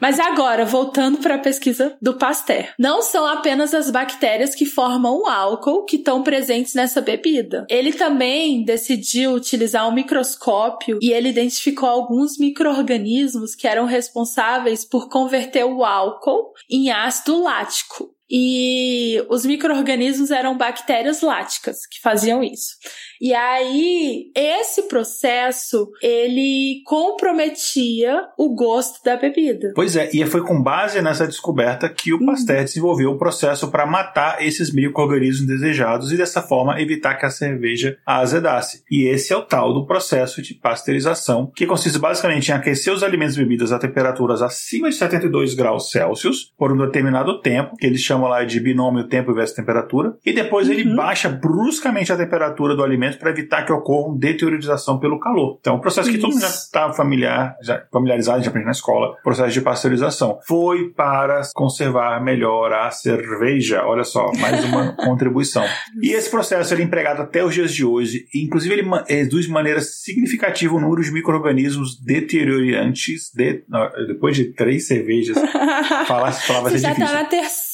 Mas agora, voltando para a pesquisa do Pasteur. Não são apenas as bactérias que formam o álcool que estão presentes nessa bebida. Ele também decidiu utilizar um microscópio e ele identificou alguns micro-organismos que eram responsáveis por converter o álcool em ácido lático. E os micro-organismos eram bactérias láticas que faziam isso. E aí, esse processo, ele comprometia o gosto da bebida. Pois é, e foi com base nessa descoberta que o Pasteur uhum. desenvolveu o processo para matar esses micro-organismos desejados e dessa forma evitar que a cerveja azedasse. E esse é o tal do processo de pasteurização, que consiste basicamente em aquecer os alimentos e bebidas a temperaturas acima de 72 graus Celsius por um determinado tempo, que eles chamam lá de binômio tempo versus temperatura, e depois uhum. ele baixa bruscamente a temperatura do alimento para evitar que ocorra uma deteriorização pelo calor. Então, o processo que todo mundo já está familiar, já familiarizado, já aprende na escola, processo de pasteurização. Foi para conservar melhor a cerveja. Olha só, mais uma contribuição. E esse processo ele é empregado até os dias de hoje. Inclusive, ele reduz de maneira significativa o número de micro-organismos deteriorantes de, depois de três cervejas. falar essa palavra Você já está na terceira.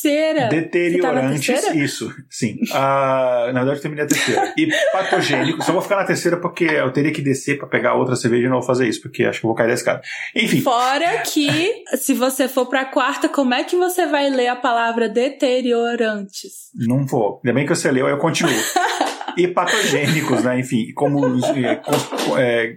Deteriorantes, tá na terceira? isso, sim. Uh, na verdade, eu terminei a terceira. E patogênicos só vou ficar na terceira porque eu teria que descer para pegar outra cerveja e não vou fazer isso, porque acho que eu vou cair da escada. Enfim. Fora que, se você for pra quarta, como é que você vai ler a palavra deteriorantes? Não vou. Ainda bem que você leu, aí eu continuo. e patogênicos, né? Enfim, como é, é,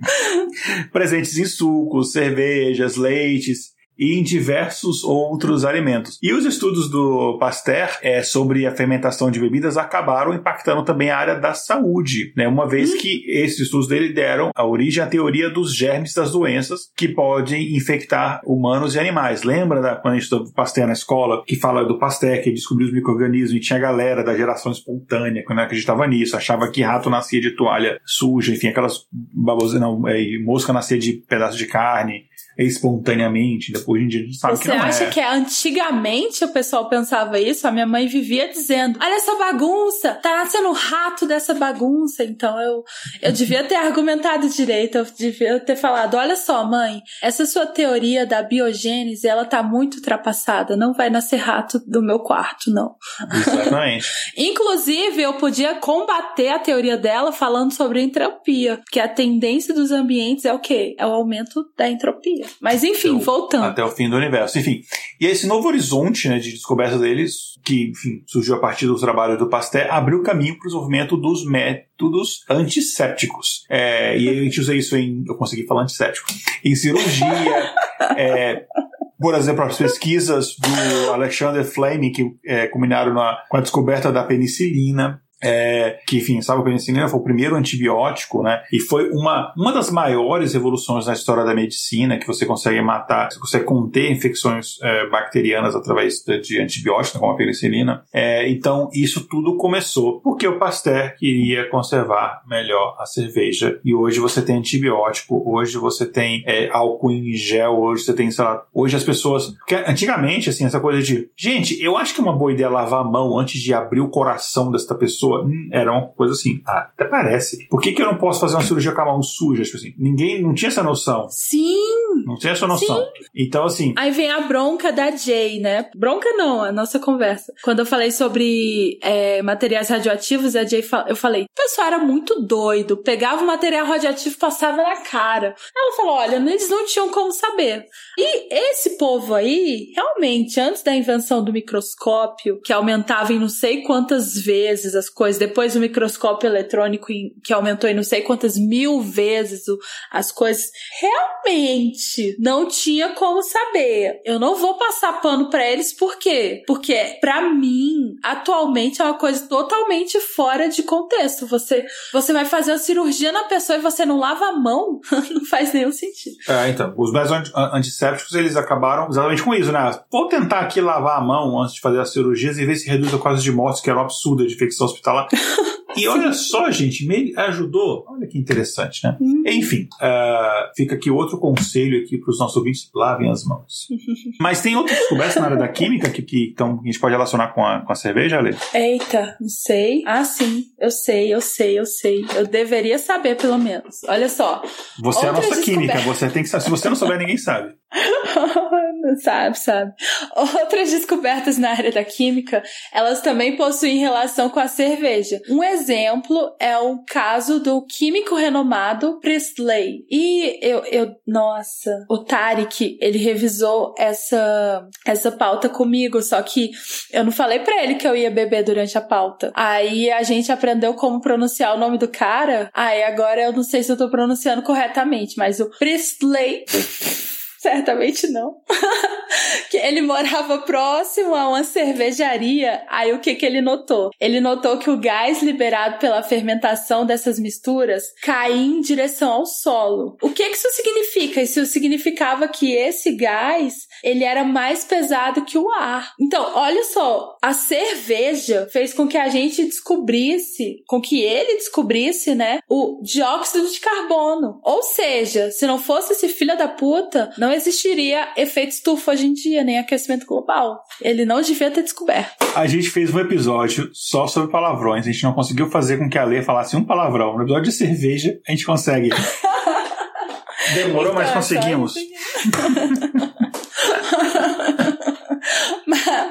presentes em sucos, cervejas, leites e em diversos outros alimentos. E os estudos do Pasteur é, sobre a fermentação de bebidas acabaram impactando também a área da saúde, né? uma vez hum. que esses estudos dele deram a origem à teoria dos germes das doenças que podem infectar humanos e animais. Lembra da, quando a gente estudou Pasteur na escola, que fala do Pasteur, que descobriu os micro-organismos e tinha a galera da geração espontânea que não acreditava nisso, achava que rato nascia de toalha suja, enfim, aquelas babosas, não, é, mosca nascia de pedaço de carne, espontaneamente. Depois em dia a gente sabe Você que não acha é. que antigamente o pessoal pensava isso? A minha mãe vivia dizendo: Olha essa bagunça, tá nascendo um rato dessa bagunça. Então eu, eu devia ter argumentado direito, eu devia ter falado: Olha só, mãe, essa sua teoria da biogênese ela tá muito ultrapassada. Não vai nascer rato do meu quarto, não. Exatamente. Inclusive, eu podia combater a teoria dela falando sobre entropia, que a tendência dos ambientes é o quê? É o aumento da entropia. Mas enfim, então, voltando. Até o fim do universo. Enfim. E esse novo horizonte né, de descoberta deles, que enfim, surgiu a partir do trabalho do Pasteur, abriu caminho para o desenvolvimento dos métodos antissépticos. É, e a gente usa isso em. Eu consegui falar antisséptico. Em cirurgia. é, por exemplo, as pesquisas do Alexander Fleming, que é, culminaram na, com a descoberta da penicilina, é, que, enfim, sabe, a penicilina foi o primeiro antibiótico, né? E foi uma, uma das maiores revoluções na história da medicina, que você consegue matar, você consegue conter infecções é, bacterianas através de, de antibióticos, como a penicilina. É, então, isso tudo começou porque o Pasteur queria conservar melhor a cerveja. E hoje você tem antibiótico, hoje você tem é, álcool em gel, hoje você tem, sei lá, hoje as pessoas. Porque antigamente, assim, essa coisa de, gente, eu acho que é uma boa ideia lavar a mão antes de abrir o coração desta pessoa pessoa, hum, era uma coisa assim, ah, até parece. Por que, que eu não posso fazer uma cirurgia com a mão suja? Tipo assim, ninguém não tinha essa noção. Sim! Não tinha essa noção. Sim. Então, assim. Aí vem a bronca da Jay, né? Bronca não, a nossa conversa. Quando eu falei sobre é, materiais radioativos, a Jay eu falei, o pessoal era muito doido, pegava o material radioativo e passava na cara. Ela falou: olha, eles não tinham como saber. E esse povo aí, realmente, antes da invenção do microscópio, que aumentava em não sei quantas vezes as coisas, depois o microscópio eletrônico, que aumentou em não sei quantas mil vezes as coisas, realmente não tinha como saber. Eu não vou passar pano para eles, por quê? Porque, para mim, atualmente é uma coisa totalmente fora de contexto. Você, você vai fazer uma cirurgia na pessoa e você não lava a mão? não faz nenhum sentido. É, então, os métodos antissépticos, eles acabaram exatamente com isso, né? Vou tentar aqui lavar a mão antes de fazer as cirurgias e ver se reduz a quase de mortes, que era um absurdo de infecção hospitalar. E olha só, gente, me ajudou. Olha que interessante, né? Hum. Enfim, uh, fica aqui outro conselho aqui para os nossos ouvintes: lavem as mãos. Mas tem outras descobertas na área da química que, que então, a gente pode relacionar com a, com a cerveja, Ale? Eita, não sei. Ah, sim, eu sei, eu sei, eu sei. Eu deveria saber, pelo menos. Olha só. Você é a nossa química, você tem que saber. Se você não souber, ninguém sabe. sabe, sabe. Outras descobertas na área da química, elas também possuem relação com a cerveja. Um exemplo é o caso do químico renomado Priestley. E eu, eu nossa, o Tarek, ele revisou essa, essa pauta comigo, só que eu não falei para ele que eu ia beber durante a pauta. Aí a gente aprendeu como pronunciar o nome do cara. Aí agora eu não sei se eu tô pronunciando corretamente, mas o Priestley Certamente não. que ele morava próximo a uma cervejaria. Aí o que que ele notou? Ele notou que o gás liberado pela fermentação dessas misturas caía em direção ao solo. O que que isso significa? Isso significava que esse gás, ele era mais pesado que o ar. Então, olha só, a cerveja fez com que a gente descobrisse, com que ele descobrisse, né, o dióxido de carbono. Ou seja, se não fosse esse filho da puta, não existiria efeito estufa hoje em dia, nem aquecimento global. Ele não devia ter descoberto. A gente fez um episódio só sobre palavrões. A gente não conseguiu fazer com que a Lê falasse um palavrão. No episódio de cerveja, a gente consegue. Demorou, então, mas conseguimos.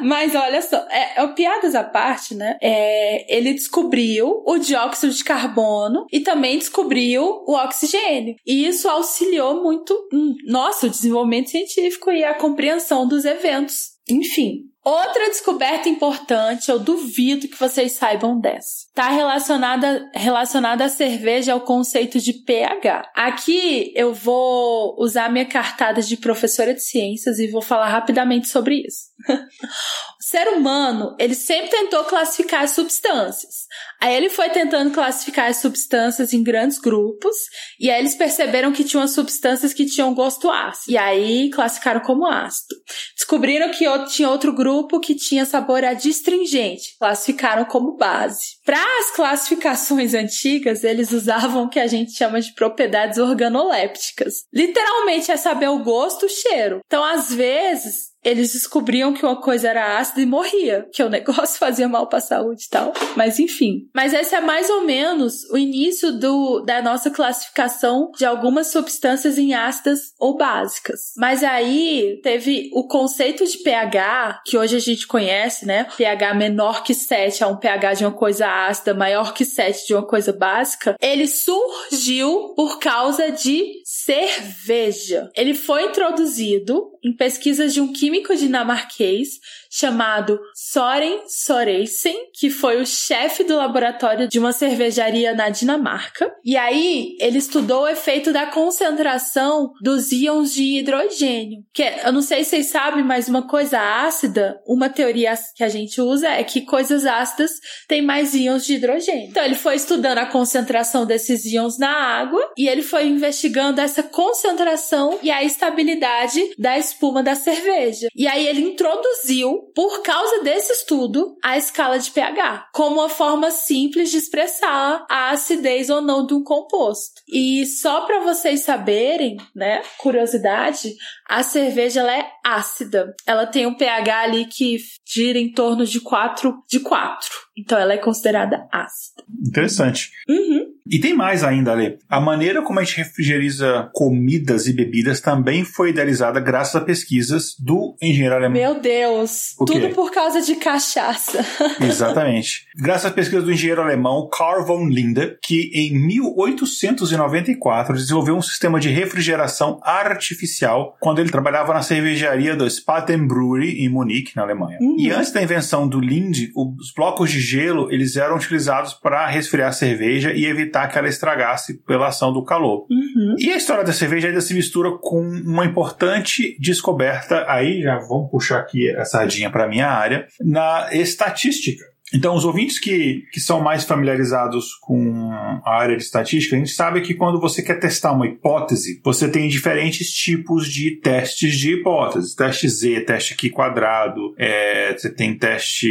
Mas olha só, é, é, piadas à parte, né? É, ele descobriu o dióxido de carbono e também descobriu o oxigênio. E isso auxiliou muito, hum, nossa, o desenvolvimento científico e a compreensão dos eventos. Enfim, Outra descoberta importante, eu duvido que vocês saibam dessa. Está relacionada, relacionada à cerveja ao conceito de pH. Aqui eu vou usar minha cartada de professora de ciências e vou falar rapidamente sobre isso. ser humano, ele sempre tentou classificar as substâncias. Aí ele foi tentando classificar as substâncias em grandes grupos, e aí eles perceberam que tinham substâncias que tinham gosto ácido. E aí classificaram como ácido. Descobriram que tinha outro grupo que tinha sabor adstringente, classificaram como base. Para as classificações antigas, eles usavam o que a gente chama de propriedades organolépticas. Literalmente é saber o gosto, o cheiro. Então, às vezes, eles descobriam que uma coisa era ácida e morria, que o negócio fazia mal para a saúde e tal. Mas enfim. Mas esse é mais ou menos o início do, da nossa classificação de algumas substâncias em ácidas ou básicas. Mas aí teve o conceito de pH, que hoje a gente conhece, né? pH menor que 7 é um pH de uma coisa ácida, maior que 7 de uma coisa básica. Ele surgiu por causa de cerveja. Ele foi introduzido em pesquisas de um químico dinamarquês chamado Soren Sorensen, que foi o chefe do laboratório de uma cervejaria na Dinamarca. E aí ele estudou o efeito da concentração dos íons de hidrogênio. Que eu não sei se vocês sabem, mas uma coisa ácida, uma teoria que a gente usa é que coisas ácidas têm mais íons de hidrogênio. Então ele foi estudando a concentração desses íons na água e ele foi investigando essa concentração e a estabilidade das espuma da cerveja. E aí ele introduziu, por causa desse estudo, a escala de pH, como uma forma simples de expressar a acidez ou não de um composto. E só para vocês saberem, né, curiosidade, a cerveja ela é ácida. Ela tem um pH ali que gira em torno de 4 de 4. Então ela é considerada ácida. Interessante. Uhum. E tem mais ainda, Ale. A maneira como a gente refrigeriza comidas e bebidas também foi idealizada graças a pesquisas do engenheiro alemão. Meu Deus! Tudo por causa de cachaça. Exatamente. Graças à pesquisa do engenheiro alemão Carl von Linde, que em 1894 desenvolveu um sistema de refrigeração artificial quando ele trabalhava na cervejaria do Spaten Brewery em Munique, na Alemanha. Uhum. E antes da invenção do Linde, os blocos de gelo eles eram utilizados para resfriar a cerveja e evitar que ela estragasse pela ação do calor. Uhum. E a história da cerveja ainda se mistura com uma importante descoberta, aí já vamos puxar aqui a sardinha para minha área, na estatística. Então, os ouvintes que, que são mais familiarizados com a área de estatística, a gente sabe que quando você quer testar uma hipótese, você tem diferentes tipos de testes de hipóteses. Teste Z, teste Q quadrado, é, você tem teste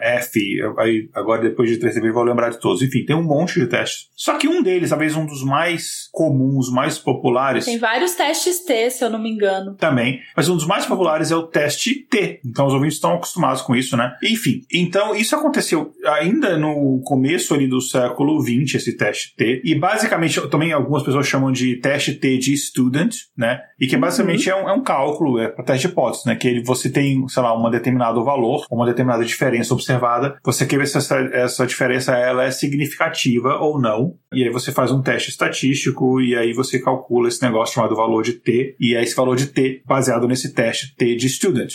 F, aí, agora depois de três eu vou lembrar de todos. Enfim, tem um monte de testes. Só que um deles, talvez um dos mais comuns, mais populares, Tem vários testes T, se eu não me engano. também, mas um dos mais populares é o teste T. Então os ouvintes estão acostumados com isso, né? Enfim, então isso aconteceu ainda no começo ali do século XX, esse teste T. E basicamente, também algumas pessoas chamam de teste T de student, né? E que basicamente é, um, é um cálculo, é para teste de hipótese, né? Que ele, você tem, sei lá, um determinado valor, uma determinada diferença observada, você quer ver se essa, essa diferença ela é significativa ou não. E aí você faz um teste estatístico e aí você calcula esse negócio chamado valor de T, e é esse valor de T baseado nesse teste T de student.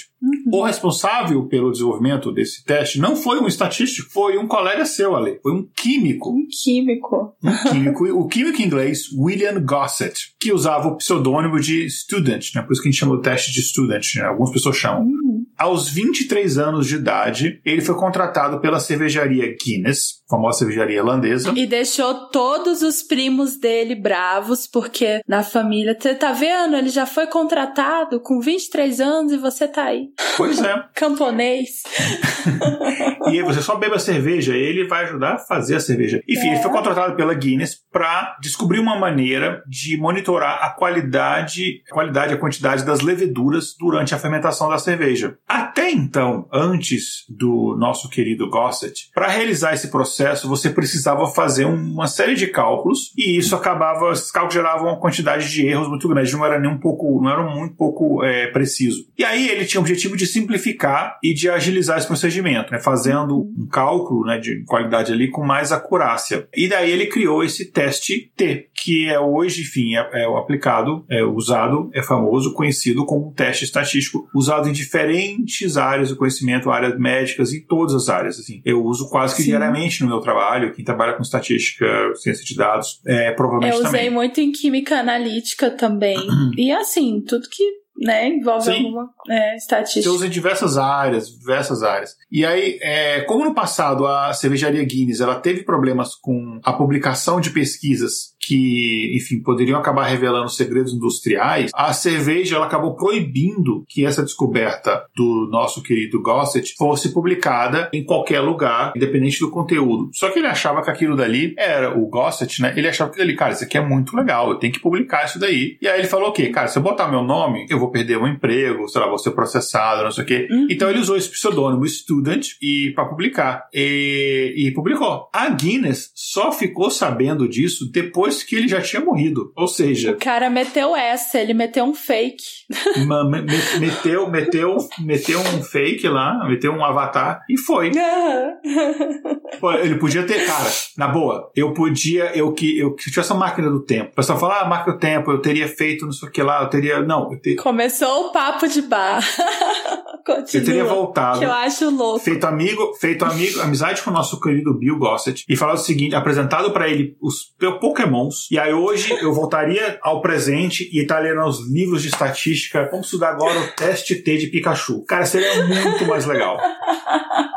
O responsável pelo desenvolvimento desse teste não foi um estatístico, foi um colega seu, Ale. Foi um químico. Um químico. Um químico, o químico inglês William Gossett, que usava o pseudônimo de student, né? Por isso que a gente chama o teste de student, né? Algumas pessoas chamam. Uhum. Aos 23 anos de idade, ele foi contratado pela cervejaria Guinness, famosa cervejaria irlandesa. E deixou todos os primos dele bravos, porque na família, você tá vendo? Ele já foi contratado com 23 anos e você tá aí. Pois é. Camponês. E aí você só bebe a cerveja, ele vai ajudar a fazer a cerveja. Enfim, É. ele foi contratado pela Guinness para descobrir uma maneira de monitorar a qualidade, a qualidade, a quantidade das leveduras durante a fermentação da cerveja. Até então, antes do nosso querido Gossett, para realizar esse processo, você precisava fazer uma série de cálculos e isso acabava, esses cálculos geravam uma quantidade de erros muito grande, não era nem um pouco, não era muito pouco é, preciso. E aí ele tinha o objetivo de simplificar e de agilizar esse procedimento, né, fazendo um cálculo né, de qualidade ali com mais acurácia. E daí ele criou esse teste T, que é hoje, enfim, é, é aplicado, é usado, é famoso, conhecido como teste estatístico, usado em diferentes áreas do conhecimento, áreas médicas, em todas as áreas. Assim. Eu uso quase que Sim. diariamente no meu trabalho, quem trabalha com estatística, ciência de dados, é, provavelmente Eu usei também. muito em química analítica também. e assim, tudo que né, envolve Sim. alguma é, estatística. Você usa em diversas áreas, diversas áreas. E aí, é, como no passado a cervejaria Guinness ela teve problemas com a publicação de pesquisas que, enfim, poderiam acabar revelando segredos industriais, a cerveja ela acabou proibindo que essa descoberta do nosso querido Gossett fosse publicada em qualquer lugar, independente do conteúdo. Só que ele achava que aquilo dali era o Gossett, né? Ele achava que ele, cara, isso aqui é muito legal, eu tenho que publicar isso daí. E aí ele falou o quê? Cara, se eu botar meu nome, eu vou perder meu emprego, sei lá, vou ser processado, não sei o quê. Uhum. Então ele usou esse pseudônimo Student e para publicar. E, e publicou. A Guinness só ficou sabendo disso depois que ele já tinha morrido. Ou seja, O cara meteu essa, ele meteu um fake. me- me- meteu, meteu, meteu um fake lá, meteu um avatar e foi. Pô, Ele podia ter, cara, na boa, eu podia, eu que eu se tivesse a máquina do tempo. O pessoal fala, ah, máquina do tempo, eu teria feito não sei o que lá, eu teria. Não, eu, te- Começou o papo de bar. Continua. eu teria voltado. Que eu acho louco. Feito amigo, feito amigo, amizade com o nosso querido Bill Gossett e falado o seguinte, apresentado pra ele os Pokémons. E aí hoje eu voltaria ao presente e estaria nos livros de estatística. Vamos estudar agora o teste T de Pikachu. Cara, seria muito mais legal.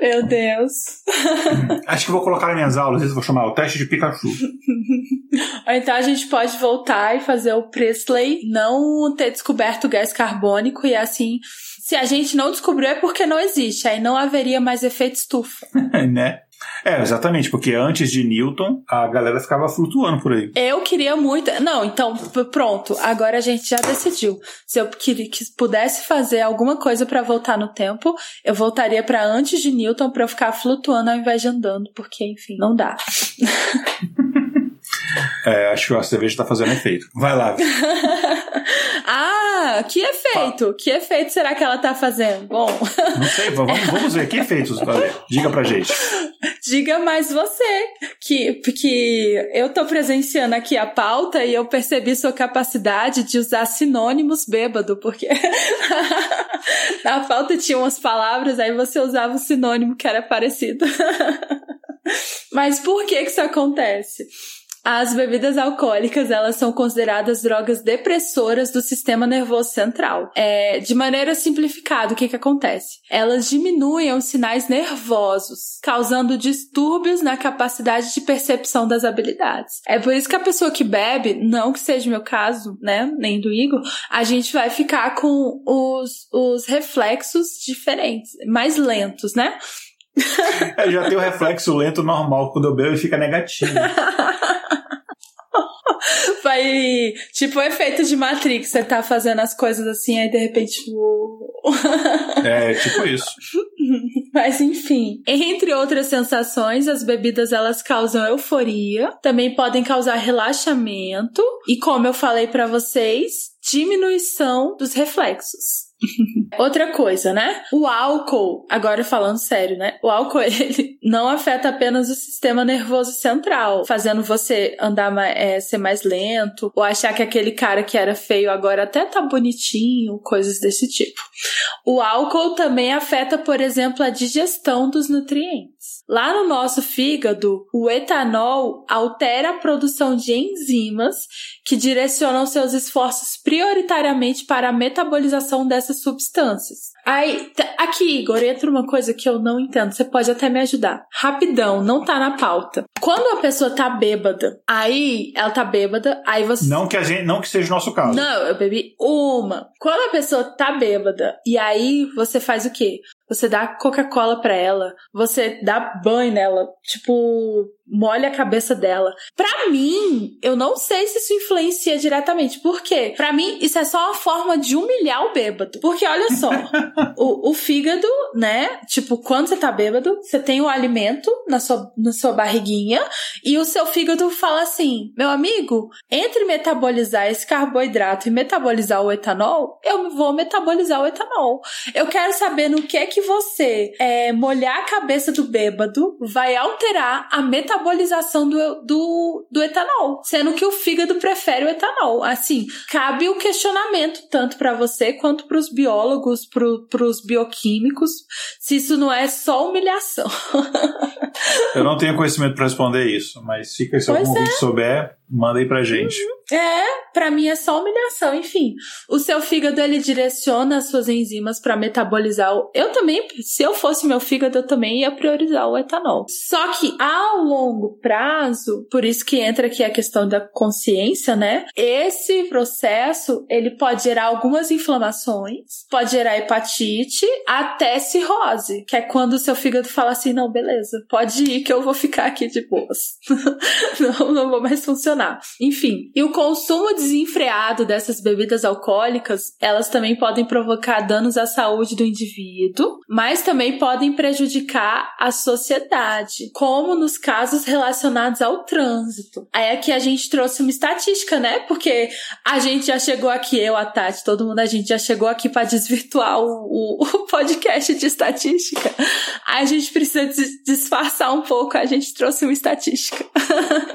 Meu Deus. Acho que vou colocar nas minhas aulas, vou chamar o teste de Pikachu. Ou então a gente pode voltar e fazer o Presley não ter descoberto o gás carbônico e assim, se a gente não descobriu é porque não existe, aí não haveria mais efeito estufa. né? É, exatamente, porque antes de Newton, a galera ficava flutuando por aí. Eu queria muito. Não, então, pronto. Agora a gente já decidiu. Se eu que, que pudesse fazer alguma coisa para voltar no tempo, eu voltaria para antes de Newton para eu ficar flutuando ao invés de andando, porque, enfim, não dá. É, acho que a cerveja tá fazendo efeito. Vai lá. ah, que efeito? Que efeito será que ela tá fazendo? Bom. Não sei, vamos, vamos ver que efeitos, Valeu. Diga pra gente. Diga mais você, que, que eu tô presenciando aqui a pauta e eu percebi sua capacidade de usar sinônimos bêbado, porque na pauta tinha umas palavras, aí você usava um sinônimo que era parecido. Mas por que que isso acontece? As bebidas alcoólicas, elas são consideradas drogas depressoras do sistema nervoso central. É, de maneira simplificada, o que que acontece? Elas diminuem os sinais nervosos, causando distúrbios na capacidade de percepção das habilidades. É por isso que a pessoa que bebe, não que seja o meu caso, né, nem do Igor, a gente vai ficar com os, os reflexos diferentes, mais lentos, né? É, já tem o reflexo lento normal, quando eu bebo e fica negativo. Vai, tipo, o efeito de Matrix, você tá fazendo as coisas assim, aí de repente. é, tipo isso. Mas enfim, entre outras sensações, as bebidas elas causam euforia, também podem causar relaxamento e como eu falei para vocês, diminuição dos reflexos. Outra coisa, né? O álcool, agora falando sério, né? O álcool ele não afeta apenas o sistema nervoso central, fazendo você andar é, ser mais lento, ou achar que aquele cara que era feio agora até tá bonitinho, coisas desse tipo. O álcool também afeta, por exemplo, a digestão dos nutrientes. Lá no nosso fígado, o etanol altera a produção de enzimas que direcionam seus esforços prioritariamente para a metabolização dessas substâncias. Aí, aqui, Igor, entra uma coisa que eu não entendo. Você pode até me ajudar. Rapidão, não tá na pauta. Quando a pessoa tá bêbada, aí ela tá bêbada, aí você. Não que a gente, não que seja o nosso caso. Não, eu bebi uma. Quando a pessoa tá bêbada, e aí você faz o quê? Você dá Coca-Cola pra ela, você dá banho nela, tipo, molha a cabeça dela. Pra mim, eu não sei se isso influencia diretamente. Por quê? Pra mim, isso é só uma forma de humilhar o bêbado. Porque olha só, o, o, fígado, né? Tipo, quando você tá bêbado, você tem o alimento na sua, na sua barriguinha e o seu fígado fala assim: meu amigo, entre metabolizar esse carboidrato e metabolizar o etanol, eu vou metabolizar o etanol. Eu quero saber no que é que você é, molhar a cabeça do bêbado vai alterar a metabolização do, do, do etanol, sendo que o fígado prefere o etanol. Assim, cabe o questionamento tanto para você quanto para os biólogos, para os bioquímicos, se isso não é só humilhação. Eu não tenho conhecimento para responder isso, mas fica se pois algum é. souber, manda aí pra gente. Uhum. É, para mim é só humilhação, enfim. O seu fígado ele direciona as suas enzimas para metabolizar o... Eu também, se eu fosse meu fígado, eu também ia priorizar o etanol. Só que ao longo prazo, por isso que entra aqui a questão da consciência, né? Esse processo, ele pode gerar algumas inflamações, pode gerar hepatite, até cirrose, que é quando o seu fígado fala assim: "Não, beleza, pode ir que eu vou ficar aqui de boas. não, não vou mais funcionar". Enfim, e o consumo desenfreado dessas bebidas alcoólicas, elas também podem provocar danos à saúde do indivíduo, mas também podem prejudicar a sociedade, como nos casos relacionados ao trânsito. Aí aqui a gente trouxe uma estatística, né? Porque a gente já chegou aqui, eu, a Tati, todo mundo, a gente já chegou aqui para desvirtuar o, o, podcast de estatística. A gente precisa disfarçar um pouco, a gente trouxe uma estatística.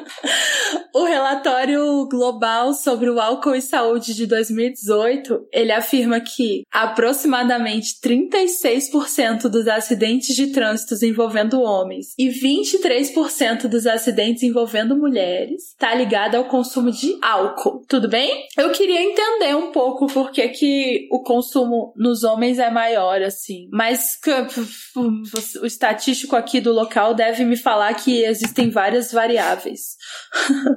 o relatório global sobre o álcool e saúde de 2018, ele afirma que aproximadamente 36% dos acidentes de trânsito envolvendo homens e 23% dos acidentes envolvendo mulheres está ligado ao consumo de álcool. Tudo bem? Eu queria entender um pouco por que, que o consumo nos homens é maior, assim. Mas o estatístico aqui do local deve me falar que existem várias variáveis.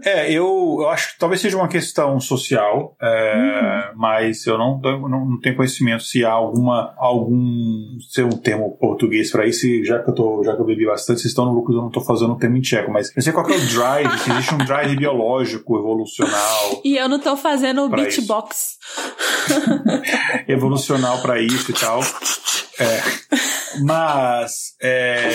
é, eu, eu acho que talvez seja uma questão social, é, uhum. mas eu não, não, não, tenho conhecimento se há alguma, algum, ser um termo português para isso, já que eu tô, já que eu bebi bastante, vocês estão no lucro, eu não estou fazendo um termo em tcheco, mas eu sei qual é o drive, se existe um drive biológico, evolucional. E eu não estou fazendo o beatbox. evolucional para isso e tal. É, mas é,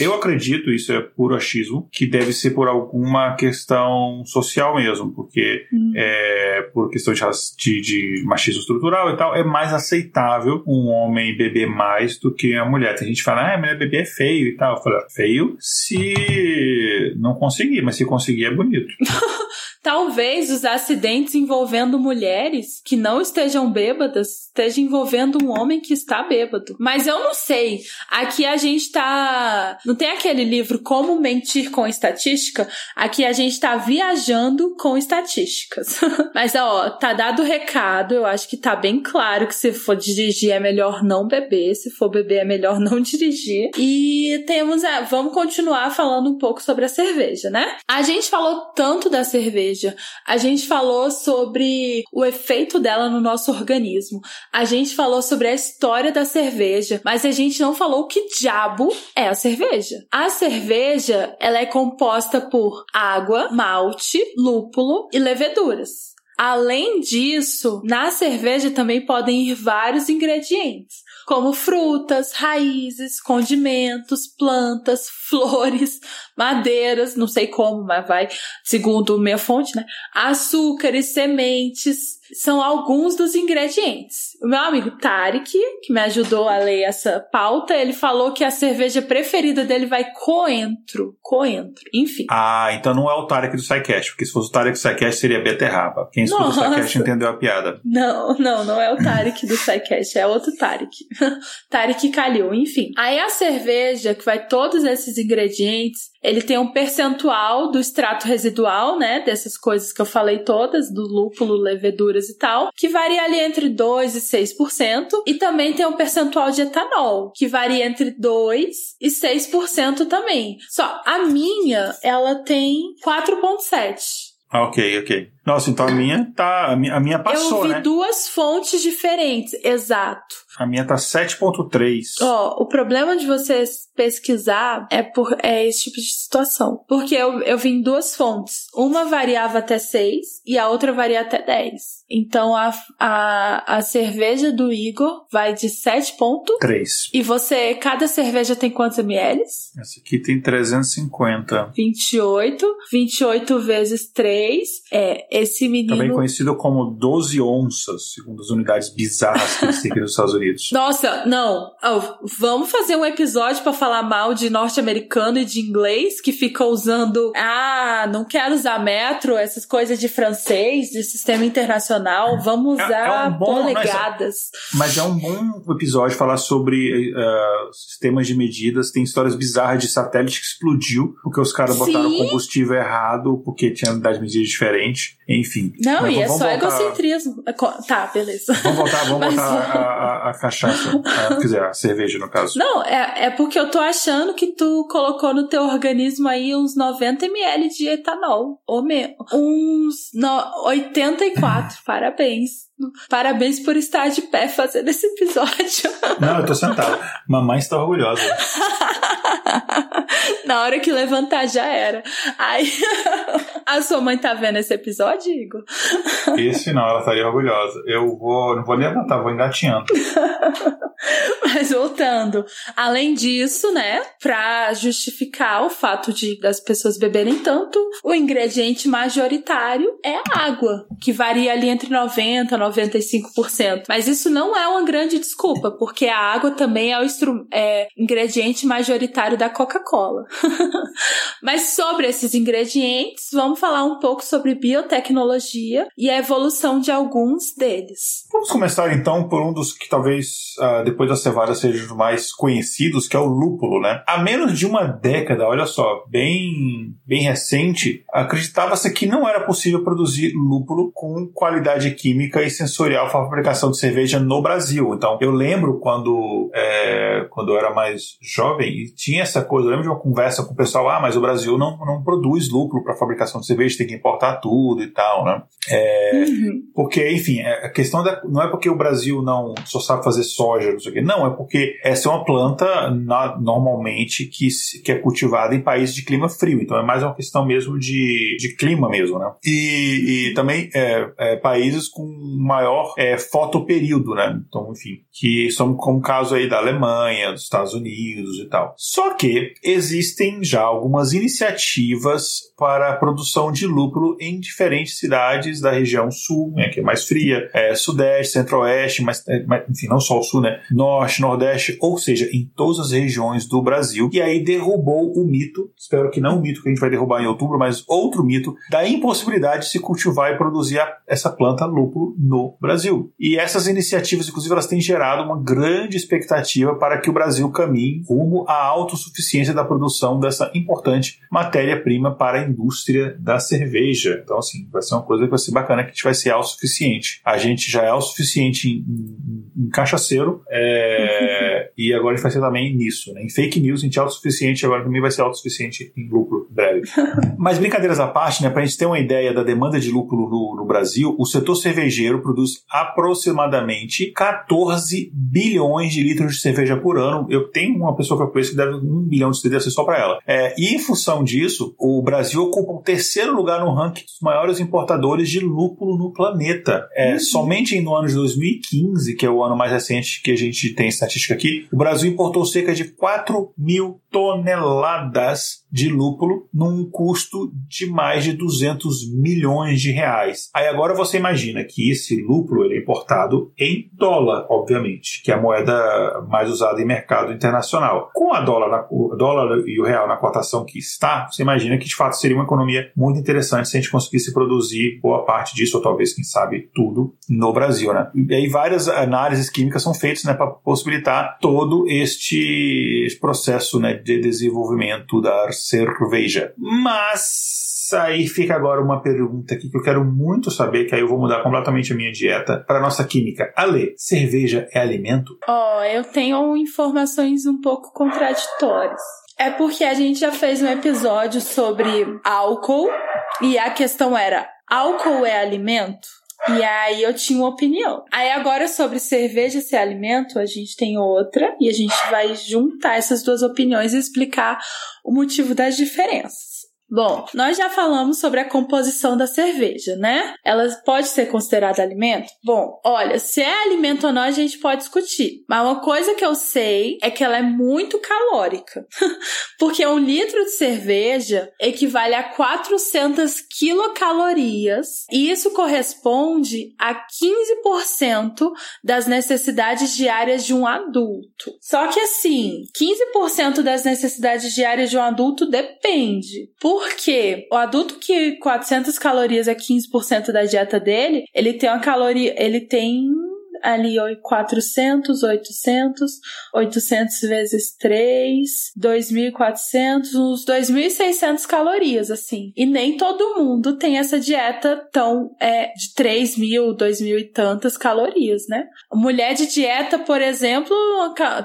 eu acredito, isso é puro achismo, que deve ser por alguma questão social mesmo, porque hum. é, por questão de, de, machismo estrutural e tal, é mais aceitável um homem beber mais do que a mulher. Tem gente que fala, ah, a mulher beber é feio e tal. Eu falo, feio se não conseguir, mas se conseguir é bonito. Talvez os acidentes envolvendo mulheres que não estejam bêbadas estejam envolvendo um homem que está bêbado. Mas eu não sei. Aqui a gente tá. Não tem aquele livro Como Mentir com Estatística? Aqui a gente tá viajando com estatísticas. Mas ó, tá dado o recado. Eu acho que tá bem claro que se for dirigir é melhor não beber. Se for beber é melhor não dirigir. E temos. A... Vamos continuar falando um pouco sobre a cerveja, né? A gente falou tanto da cerveja cerveja. A gente falou sobre o efeito dela no nosso organismo. A gente falou sobre a história da cerveja, mas a gente não falou que diabo é a cerveja. A cerveja, ela é composta por água, malte, lúpulo e leveduras. Além disso, na cerveja também podem ir vários ingredientes como frutas, raízes, condimentos, plantas, flores, madeiras, não sei como, mas vai, segundo minha fonte, né? Açúcares, sementes, são alguns dos ingredientes. O meu amigo Tarek, que me ajudou a ler essa pauta, ele falou que a cerveja preferida dele vai coentro. Coentro, enfim. Ah, então não é o Tarek do SciCast, porque se fosse o Tarek do SciCast seria beterraba. Quem escuta Nossa. o SciCast entendeu a piada. Não, não, não é o Tarek do SciCast, é outro Tarek. Tarek Calil, enfim. Aí a cerveja, que vai todos esses ingredientes, ele tem um percentual do extrato residual, né, dessas coisas que eu falei todas, do lúpulo, leveduras e tal, que varia ali entre 2 e 6%, e também tem um percentual de etanol, que varia entre 2 e 6% também. Só a minha, ela tem 4.7. Ah, ok, ok. Nossa, então a minha tá. A minha, a minha passou? Eu vi né? duas fontes diferentes, exato. A minha tá 7.3. Ó, oh, o problema de vocês pesquisar é por é esse tipo de situação. Porque eu, eu vi em duas fontes. Uma variava até 6 e a outra varia até 10. Então a, a, a cerveja do Igor vai de 7.3. E você, cada cerveja tem quantos ml? Essa aqui tem 350. 28. 28 vezes 3 é esse menino. Também conhecido como 12 onças, segundo as unidades bizarras que existem aqui nos Estados Unidos. Nossa, não. Oh, vamos fazer um episódio para falar mal de norte-americano e de inglês que fica usando. Ah, não quero usar metro, essas coisas de francês, de sistema internacional. Vamos usar é, é um bom, polegadas. Mas é, mas é, um bom episódio falar sobre uh, sistemas de medidas. Tem histórias bizarras de satélite que explodiu porque os caras botaram combustível errado, porque tinha unidade de medidas diferentes. Enfim. Não, Mas, e é só voltar... egocentrismo. Tá, beleza. Vamos voltar, vamos Mas... voltar a, a, a cachaça. a, quer dizer, a cerveja, no caso. Não, é, é porque eu tô achando que tu colocou no teu organismo aí uns 90 ml de etanol. Ou me... uns no... 84. Parabéns. Parabéns por estar de pé fazendo esse episódio. Não, eu tô sentado. Mamãe está orgulhosa. Na hora que levantar já era. Aí, a sua mãe tá vendo esse episódio, Igor? Esse não, ela estaria orgulhosa. Eu vou, não vou levantar, vou engatinhando. Mas voltando, além disso, né, para justificar o fato de das pessoas beberem tanto, o ingrediente majoritário é a água, que varia ali entre 90 e 95%. Mas isso não é uma grande desculpa, porque a água também é o é, ingrediente majoritário da Coca-Cola. Mas sobre esses ingredientes, vamos falar um pouco sobre biotecnologia e a evolução de alguns deles. Vamos começar então por um dos que talvez uh, depois da cevada sejam os mais conhecidos, que é o lúpulo, né? Há menos de uma década, olha só, bem, bem recente, acreditava-se que não era possível produzir lúpulo com qualidade química e sensorial para a fabricação de cerveja no Brasil. Então, eu lembro quando, é, quando eu era mais jovem e tinha essa coisa, eu lembro de uma conversa com o pessoal, ah, mas o Brasil não, não produz lúpulo para fabricação de cerveja, tem que importar tudo e tal, né? É, uhum. Porque, enfim, é, a questão da, não é porque o Brasil não só sabe fazer soja, não sei o quê, não, é porque essa é uma planta na, normalmente que, que é cultivada em países de clima frio, então é mais uma questão mesmo de, de clima mesmo, né? E, e também é, é, países com maior é, fotoperíodo, né? Então, enfim, que são como o caso aí da Alemanha, dos Estados Unidos e tal. Só que existem já algumas iniciativas para a produção de lúpulo em diferentes cidades da região sul, né, que é mais fria, é, sudeste, centro-oeste, mas, é, enfim, não só o sul, né? Norte, nordeste, ou seja, em todas as regiões do Brasil. E aí derrubou o mito, espero que não o mito que a gente vai derrubar em outubro, mas outro mito, da impossibilidade de se cultivar e produzir a, essa planta lúpulo no Brasil. E essas iniciativas, inclusive, elas têm gerado uma grande expectativa para que o Brasil caminhe rumo à autossuficiência da produção dessa importante matéria-prima para a indústria da cerveja. Então, assim, vai ser uma coisa que vai ser bacana que a gente vai ser autossuficiente. A gente já é autossuficiente em, em, em cachaceiro é, e agora a gente vai ser também nisso. Né? Em fake news a gente é autossuficiente, agora também vai ser autossuficiente em lucro breve. Mas brincadeiras à parte, né, para a gente ter uma ideia da demanda de lucro no, no Brasil, o setor cervejeiro produz aproximadamente 14 bilhões de litros de cerveja por ano. Eu tenho uma pessoa que eu conheço que deve um bilhão de cerveja só para ela. É, e em função disso, o Brasil ocupa o terceiro lugar no ranking dos maiores importadores de lúpulo no planeta. É, uhum. Somente no ano de 2015, que é o ano mais recente que a gente tem estatística aqui, o Brasil importou cerca de 4 mil toneladas de lúpulo num custo de mais de 200 milhões de reais. Aí agora você imagina que esse lúpulo ele é importado em dólar, obviamente, que é a moeda mais usada em mercado internacional. Com a dólar, na, o dólar e o real na cotação que está, você imagina que de fato seria uma economia muito interessante se a gente conseguisse produzir boa parte disso, ou talvez, quem sabe, tudo no Brasil. Né? E aí várias análises químicas são feitas né, para possibilitar todo este processo né, de desenvolvimento da cerveja. Mas aí fica agora uma pergunta aqui que eu quero muito saber, que aí eu vou mudar completamente a minha dieta para nossa química. Ale, cerveja é alimento? Ó, oh, eu tenho informações um pouco contraditórias. É porque a gente já fez um episódio sobre álcool e a questão era: álcool é alimento? E aí eu tinha uma opinião. Aí agora sobre cerveja ser alimento, a gente tem outra e a gente vai juntar essas duas opiniões e explicar o motivo das diferenças. Bom, nós já falamos sobre a composição da cerveja, né? Ela pode ser considerada alimento? Bom, olha, se é alimento ou não a gente pode discutir. Mas uma coisa que eu sei é que ela é muito calórica. Porque um litro de cerveja equivale a 400 quilocalorias e isso corresponde a 15% das necessidades diárias de um adulto. Só que assim, 15% das necessidades diárias de um adulto depende. Por porque o adulto que 400 calorias é 15% da dieta dele, ele tem uma caloria, ele tem ali 400, 800, 800 vezes 3, 2.400, uns 2.600 calorias, assim. E nem todo mundo tem essa dieta tão, é, de 3.000, 2.000 e tantas calorias, né? Mulher de dieta, por exemplo,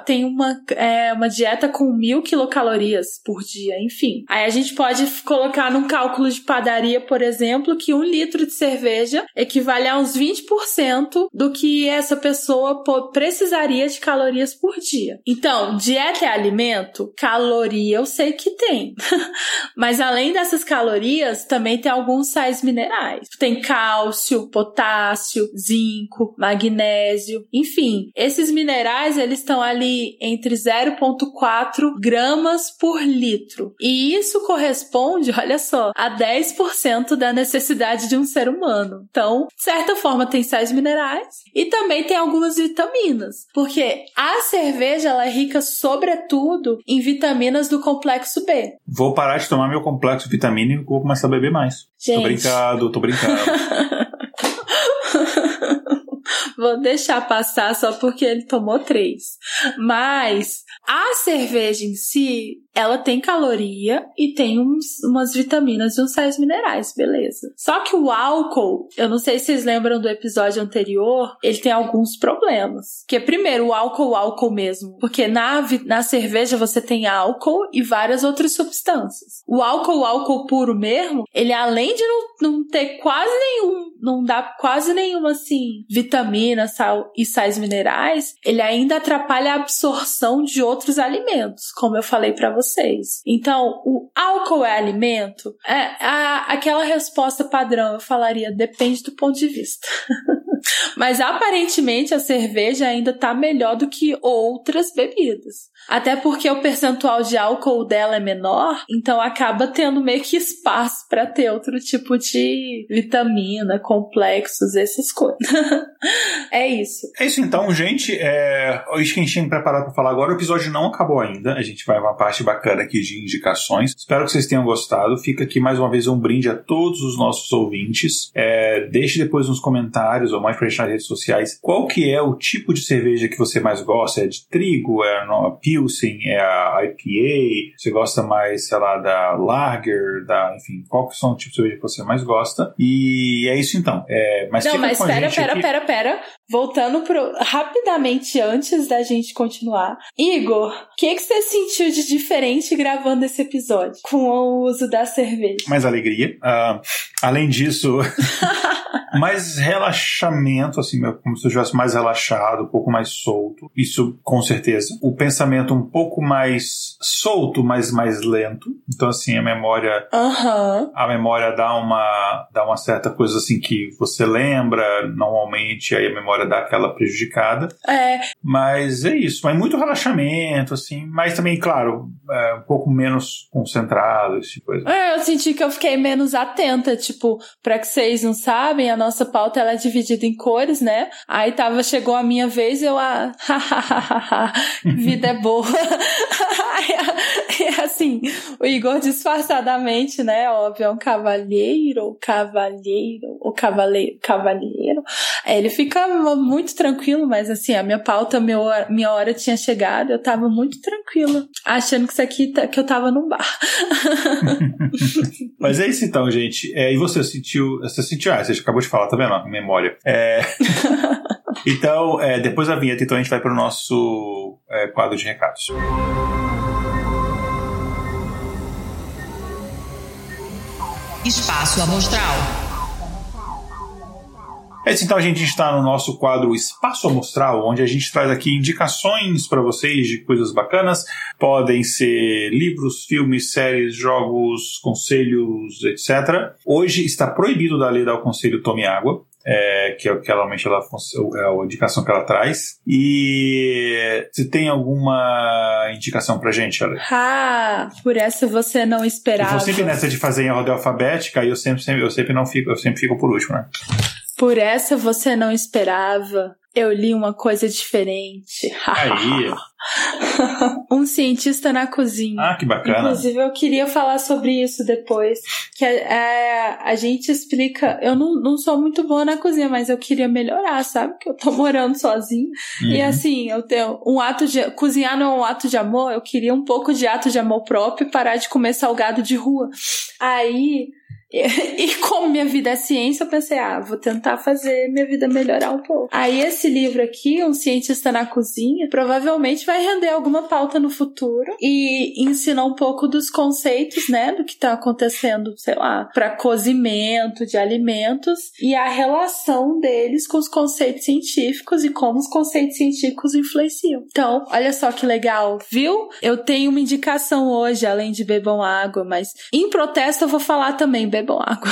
tem uma, é, uma dieta com 1.000 quilocalorias por dia, enfim. Aí a gente pode colocar num cálculo de padaria, por exemplo, que um litro de cerveja equivale a uns 20% do que é essa pessoa precisaria de calorias por dia. Então, dieta é alimento? Caloria eu sei que tem. Mas além dessas calorias, também tem alguns sais minerais. Tem cálcio, potássio, zinco, magnésio, enfim. Esses minerais, eles estão ali entre 0,4 gramas por litro. E isso corresponde, olha só, a 10% da necessidade de um ser humano. Então, de certa forma, tem sais minerais e também tem algumas vitaminas. Porque a cerveja, ela é rica, sobretudo, em vitaminas do complexo B. Vou parar de tomar meu complexo vitamínico e vou começar a beber mais. Gente. Tô brincando, tô brincando. Vou deixar passar só porque ele tomou três. Mas a cerveja em si, ela tem caloria e tem uns, umas vitaminas e uns sais minerais, beleza. Só que o álcool, eu não sei se vocês lembram do episódio anterior, ele tem alguns problemas. Que primeiro, o álcool, o álcool mesmo. Porque na, na cerveja você tem álcool e várias outras substâncias. O álcool, o álcool puro mesmo, ele além de não, não ter quase nenhum, não dá quase nenhuma assim, vitamina, sal e sais minerais, ele ainda atrapalha a absorção de outros alimentos, como eu falei para vocês. Então, o álcool é alimento? É a, aquela resposta padrão, eu falaria, depende do ponto de vista. Mas aparentemente a cerveja ainda tá melhor do que outras bebidas. Até porque o percentual de álcool dela é menor, então acaba tendo meio que espaço para ter outro tipo de vitamina, complexos, essas coisas. é isso. É isso então, gente. É que a gente tinha preparado para falar agora. O episódio não acabou ainda. A gente vai uma parte bacana aqui de indicações. Espero que vocês tenham gostado. Fica aqui mais uma vez um brinde a todos os nossos ouvintes. É, deixe depois nos comentários ou mais pra gente nas redes sociais qual que é o tipo de cerveja que você mais gosta. É de trigo? É a Pilsen? É a IPA? Você gosta mais, sei lá, da Lager? Da, enfim, qual que são os tipos de cerveja que você mais gosta? E é isso então. É, mas Não, mas pera, pera, pera, pera. Voltando pro, rapidamente antes da gente continuar. Igor, o que, que você sentiu de diferente gravando esse episódio com o uso da cerveja? Mais alegria. Uh, além disso, mais relaxamento, assim, como se eu estivesse mais relaxado, um pouco mais solto. Isso, com certeza. O pensamento um pouco mais solto, mas mais lento. Então, assim, a memória. Uhum. A memória dá uma, dá uma certa coisa assim que você lembra, normalmente, aí a memória dá aquela prejudicada. É. Mas é isso. Mas muito relaxamento, assim. Mas também, claro, é um pouco menos concentrado, esse tipo de coisa. É, eu senti que eu fiquei menos atenta. Tipo, para que vocês não sabem, a nossa pauta ela é dividida em cores, né? Aí tava, chegou a minha vez, eu, ah, vida é boa. o Igor disfarçadamente, né? Óbvio, é um cavalheiro, cavalheiro, o cavaleiro, cavalheiro. Ele fica muito tranquilo, mas assim, a minha pauta, meu, minha hora tinha chegado, eu tava muito tranquila, achando que isso aqui, tá, que eu tava num bar. mas é isso então, gente. É, e você sentiu, você sentiu, ah, você acabou de falar, tá vendo? Memória. É... então, é, depois da vinheta, então a gente vai pro nosso é, quadro de recados. Espaço Amostral. É então a gente está no nosso quadro Espaço Amostral, onde a gente traz aqui indicações para vocês de coisas bacanas. Podem ser livros, filmes, séries, jogos, conselhos, etc. Hoje está proibido da lei dar o conselho Tome Água é, que é o que realmente ela é a indicação que ela traz. E você tem alguma indicação pra gente, Ale? Ah, por essa você não esperava. Eu vou sempre nessa de fazer em ordem alfabética e eu sempre, sempre, eu sempre não fico, eu sempre fico por último, né? Por essa você não esperava. Eu li uma coisa diferente. Aí. um cientista na cozinha. Ah, que bacana. Inclusive, eu queria falar sobre isso depois. Que é, é, a gente explica. Eu não, não sou muito boa na cozinha, mas eu queria melhorar, sabe? Que eu tô morando sozinho. Uhum. E assim, eu tenho um ato de. Cozinhar não é um ato de amor, eu queria um pouco de ato de amor próprio e parar de comer salgado de rua. Aí E, como minha vida é ciência, eu pensei, ah, vou tentar fazer minha vida melhorar um pouco. Aí esse livro aqui, Um Cientista na Cozinha, provavelmente vai render alguma pauta no futuro e ensinar um pouco dos conceitos, né, do que tá acontecendo, sei lá, para cozimento de alimentos e a relação deles com os conceitos científicos e como os conceitos científicos influenciam. Então, olha só que legal, viu? Eu tenho uma indicação hoje, além de bebam água, mas em protesto eu vou falar também, água.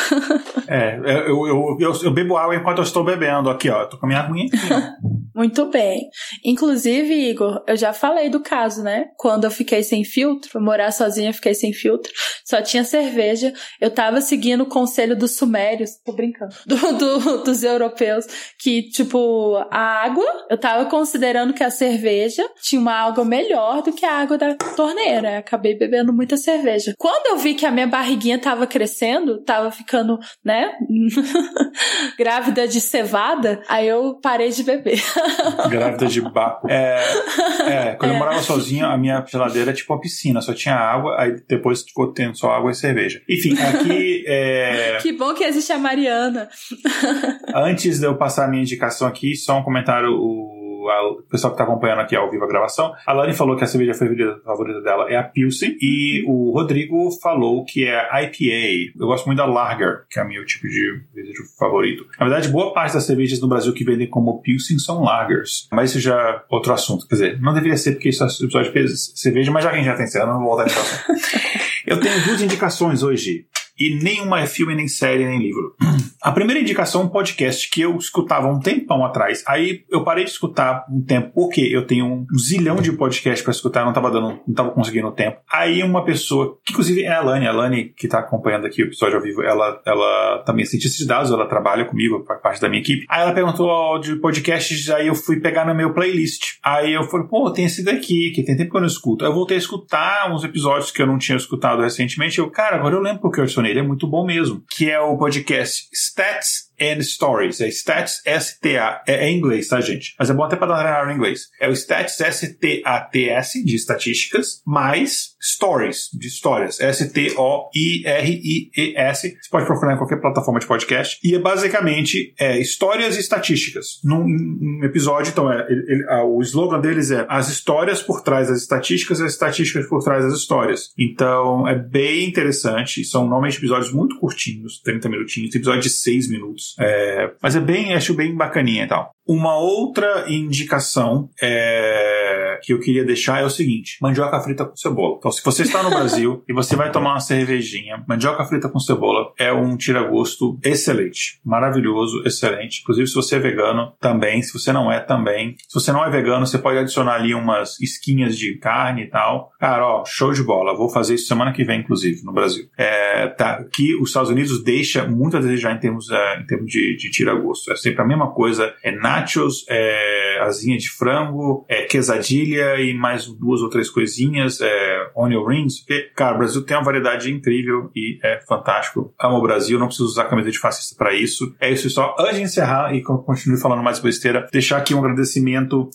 é, eu, eu, eu, eu, bebo água enquanto eu estou bebendo. Aqui, ó, eu tô com a minha aguinha aqui. Muito bem. Inclusive, Igor, eu já falei do caso, né? Quando eu fiquei sem filtro, morar sozinha, fiquei sem filtro, só tinha cerveja. Eu tava seguindo o conselho dos sumérios, tô brincando, do, do, dos europeus, que, tipo, a água, eu tava considerando que a cerveja tinha uma água melhor do que a água da torneira. Acabei bebendo muita cerveja. Quando eu vi que a minha barriguinha tava crescendo, tava ficando, né, grávida de cevada, aí eu parei de beber. Grávida de baco. É, é quando é. eu morava sozinho, a minha geladeira é tipo uma piscina, só tinha água, aí depois ficou tendo só água e cerveja. Enfim, aqui. É... Que bom que existe a Mariana. Antes de eu passar a minha indicação aqui, só um comentário. O o pessoal que está acompanhando aqui ao vivo a gravação, a Lani falou que a cerveja favorita dela é a Pilsen e o Rodrigo falou que é a IPA. Eu gosto muito da Lager, que é o meu tipo de cerveja favorito. Na verdade, boa parte das cervejas no Brasil que vendem como Pilsen são Lagers, mas isso já é outro assunto. Quer dizer, não deveria ser porque isso é episódio de cerveja, mas já que a gente já tem certo, não vou voltar nesse assunto. Eu tenho duas indicações hoje e nenhuma é filme, nem série, nem livro. A primeira indicação é um podcast que eu escutava um tempão atrás. Aí eu parei de escutar um tempo, porque eu tenho um zilhão de podcasts para escutar, não tava dando, não tava conseguindo tempo. Aí uma pessoa, que inclusive é a Lani, a Lani que tá acompanhando aqui o episódio ao vivo, ela, ela também é cientista de dados, ela trabalha comigo, faz parte da minha equipe. Aí ela perguntou de podcasts, aí eu fui pegar no meu playlist. Aí eu falei, pô, tem esse daqui, que tem tempo que eu não escuto. Aí eu voltei a escutar uns episódios que eu não tinha escutado recentemente. Eu, cara, agora eu lembro porque eu adicionei, ele é muito bom mesmo. Que é o podcast Stats and Stories. É Stats S-T-A. É, é em inglês, tá, gente? Mas é bom até para dar em inglês. É o Stats S-T-A-T-S, de estatísticas, mais Stories, de histórias. S-T-O-I-R-I-E-S. Você pode procurar em qualquer plataforma de podcast. E é basicamente é, histórias e estatísticas. Num, num episódio, então, é, ele, ele, a, o slogan deles é as histórias por trás das estatísticas e as estatísticas por trás das histórias. Então, é bem interessante. São normalmente episódios muito curtinhos, 30 minutinhos, episódio de 6 minutos. É, mas é bem, acho bem bacaninha e tal. Uma outra indicação é, que eu queria deixar é o seguinte: mandioca frita com cebola. Então, se você está no Brasil e você vai tomar uma cervejinha, mandioca frita com cebola é um tira-gosto excelente, maravilhoso, excelente. Inclusive, se você é vegano, também. Se você não é, também. Se você não é vegano, você pode adicionar ali umas esquinhas de carne e tal. Cara, ó, show de bola. Vou fazer isso semana que vem, inclusive, no Brasil. É, tá, que os Estados Unidos deixa muito a desejar em termos, é, em termos de, de tira-gosto. É sempre a mesma coisa. É nachos, é asinha de frango, é quesadilha e mais duas ou três coisinhas, é onion rings. Porque, cara, o Brasil tem uma variedade incrível e é fantástico. Amo o Brasil, não preciso usar camisa de fascista para isso. É isso só. Antes de encerrar e continuar falando mais besteira, deixar aqui um agradecimento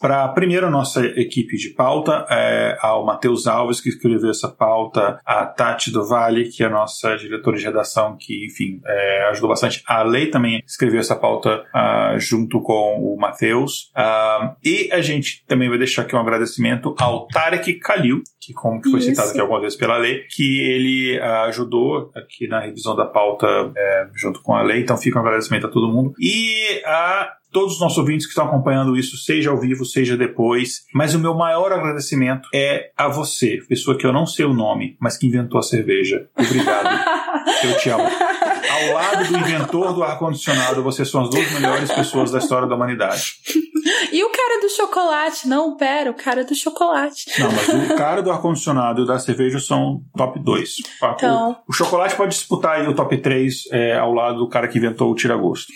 para primeiro a nossa equipe de pauta, é, ao Matheus Alves, que escreveu essa pauta, a Tati do Vale, que é a nossa diretora de redação, que, enfim, é, ajudou bastante. A Lei também escreveu essa pauta uh, junto com o Matheus. Uh, e a gente também vai deixar aqui um agradecimento ao Tarek Kalil, que como que foi Isso. citado aqui algumas vezes pela lei, que ele uh, ajudou aqui na revisão da pauta é, junto com a lei. Então fica um agradecimento a todo mundo. E a todos os nossos ouvintes que estão acompanhando isso, seja ao vivo, seja depois. Mas o meu maior agradecimento é a você, pessoa que eu não sei o nome, mas que inventou a cerveja. Obrigado. eu te amo. Ao lado do inventor do ar-condicionado, vocês são as duas melhores pessoas da história da humanidade. E o cara do chocolate? Não, pera, o cara do chocolate. Não, mas o cara do ar-condicionado e o da cerveja são top 2. Então... O, o, chocolate pode disputar aí o top 3 é, ao lado do cara que inventou o tira-gosto.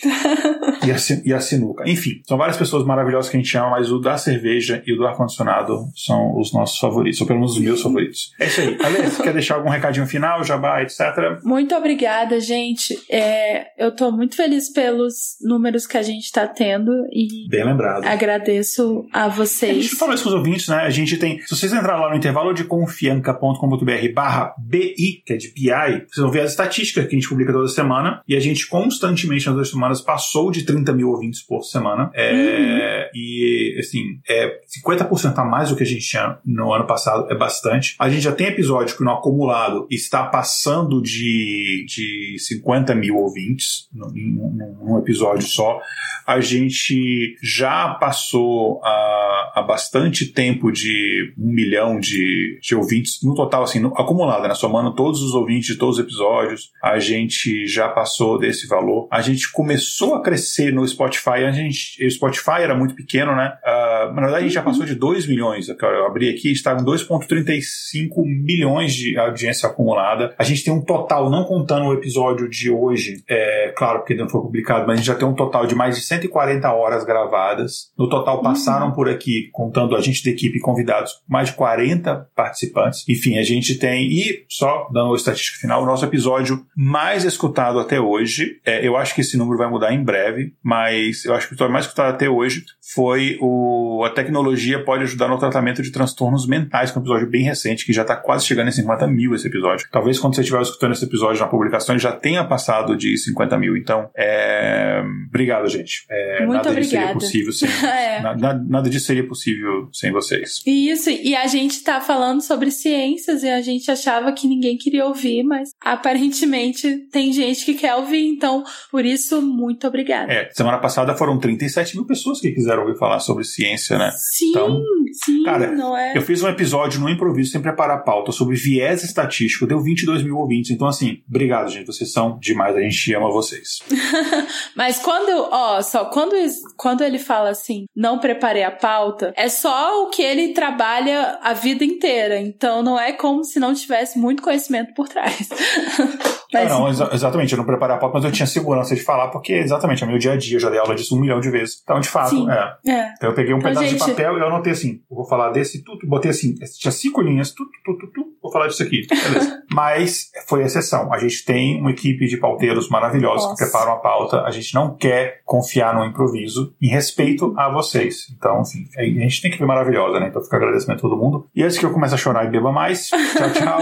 e, a, e a sinuca. Enfim, são várias pessoas maravilhosas que a gente ama, mas o da cerveja e o do ar-condicionado são os nossos favoritos, ou pelo menos os meus favoritos. É isso aí. Você quer deixar algum recadinho final, jabá, etc? Muito obrigada, gente. É, eu tô muito feliz pelos números que a gente tá tendo e. Bem lembrado Agradeço a vocês. A gente falou isso com os ouvintes, né? A gente tem. Se vocês entrarem lá no intervalo de confianca.com.br barra BI, que é de BI, vocês vão ver as estatísticas que a gente publica toda semana. E a gente constantemente nas duas semanas passou de 30 mil ouvintes por semana. É, uhum. E, assim, é 50% a mais do que a gente tinha no ano passado. É bastante. A gente já tem episódio que no acumulado está passando de, de 50 mil ouvintes num, episódio só. A gente já passou há, bastante tempo de um milhão de, de ouvintes, no total, assim, no, acumulado, né? Somando todos os ouvintes de todos os episódios, a gente já passou desse valor. A gente começou a crescer no Spotify, a gente, o Spotify era muito pequeno, né? Uh, na verdade, a gente já passou de 2 milhões. Eu abri aqui, está com 2,35 milhões de audiência acumulada. A gente tem um total, não contando o episódio de hoje, é claro, porque não foi publicado, mas a gente já tem um total de mais de 140 horas gravadas. No total, passaram uhum. por aqui, contando a gente da equipe convidados, mais de 40 participantes. Enfim, a gente tem, e só dando a estatística final, o nosso episódio mais escutado até hoje, é, eu acho que esse número vai mudar em breve, mas eu acho que o episódio mais escutado até hoje foi o A Tecnologia Pode Ajudar no Tratamento de Transtornos Mentais, que é um episódio bem recente, que já está quase chegando em 50 mil esse episódio. Talvez quando você estiver escutando esse episódio na publicação, ele já tenha passado de 50 mil. Então, é... obrigado, gente. É, Muito nada obrigada. disso seria possível sem. é. nada, nada disso seria possível sem vocês. Isso, e a gente está falando sobre ciências e a gente achava que ninguém queria ouvir, mas aparentemente tem gente que quer ouvir, então por isso, muito obrigada. É, semana passada foram 37 mil pessoas que quiseram ouvir falar sobre ciência, né? Sim, então, sim, cara, não é? Eu fiz um episódio no improviso sem preparar a pauta sobre viés estatístico, deu 22 mil ouvintes, então assim, obrigado, gente, vocês são demais, a gente ama vocês. mas quando, ó, só quando, quando ele fala assim, não preparei a pauta, é só o que ele trabalha a vida inteira, então não é como se não tivesse muito conhecimento por trás. mas, não, exa exatamente, eu não preparei a pauta, mas eu tinha segurança de falar, porque exatamente é meu dia a dia, eu já dei aula disso um milhão de vezes. Então, de fato, é. é. Então eu peguei um então, pedaço gente... de papel e eu anotei assim, eu vou falar desse tudo, botei assim, tinha cinco linhas, tudo, tudo, tudo, vou falar disso aqui. Beleza. mas foi exceção. A gente tem uma equipe de pauteiros maravilhosos Nossa. que preparam a pauta, a gente não quer confiar no improviso em respeito a vocês. Então, enfim, a gente tem que ver maravilhosa, né? Então fica agradecimento a todo mundo. E antes que eu comece a chorar e beba mais, tchau, tchau.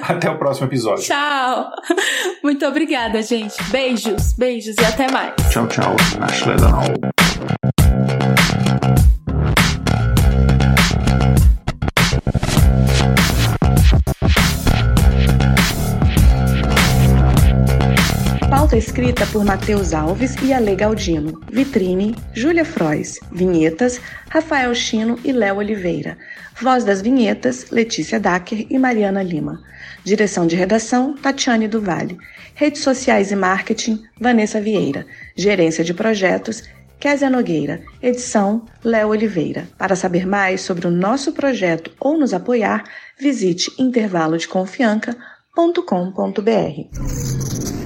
até o próximo episódio. Tchau. Muito obrigada, gente. Beijos, beijos e até mais. Tchau, tchau. Pauta escrita por Matheus Alves e Ale Galdino. Vitrine, Júlia Frois. Vinhetas, Rafael Chino e Léo Oliveira. Voz das vinhetas, Letícia Dacker e Mariana Lima. Direção de redação, Tatiane do. Redes sociais e marketing, Vanessa Vieira. Gerência de projetos, Késia Nogueira. Edição, Léo Oliveira. Para saber mais sobre o nosso projeto ou nos apoiar, visite intervalodeconfianca.com.br.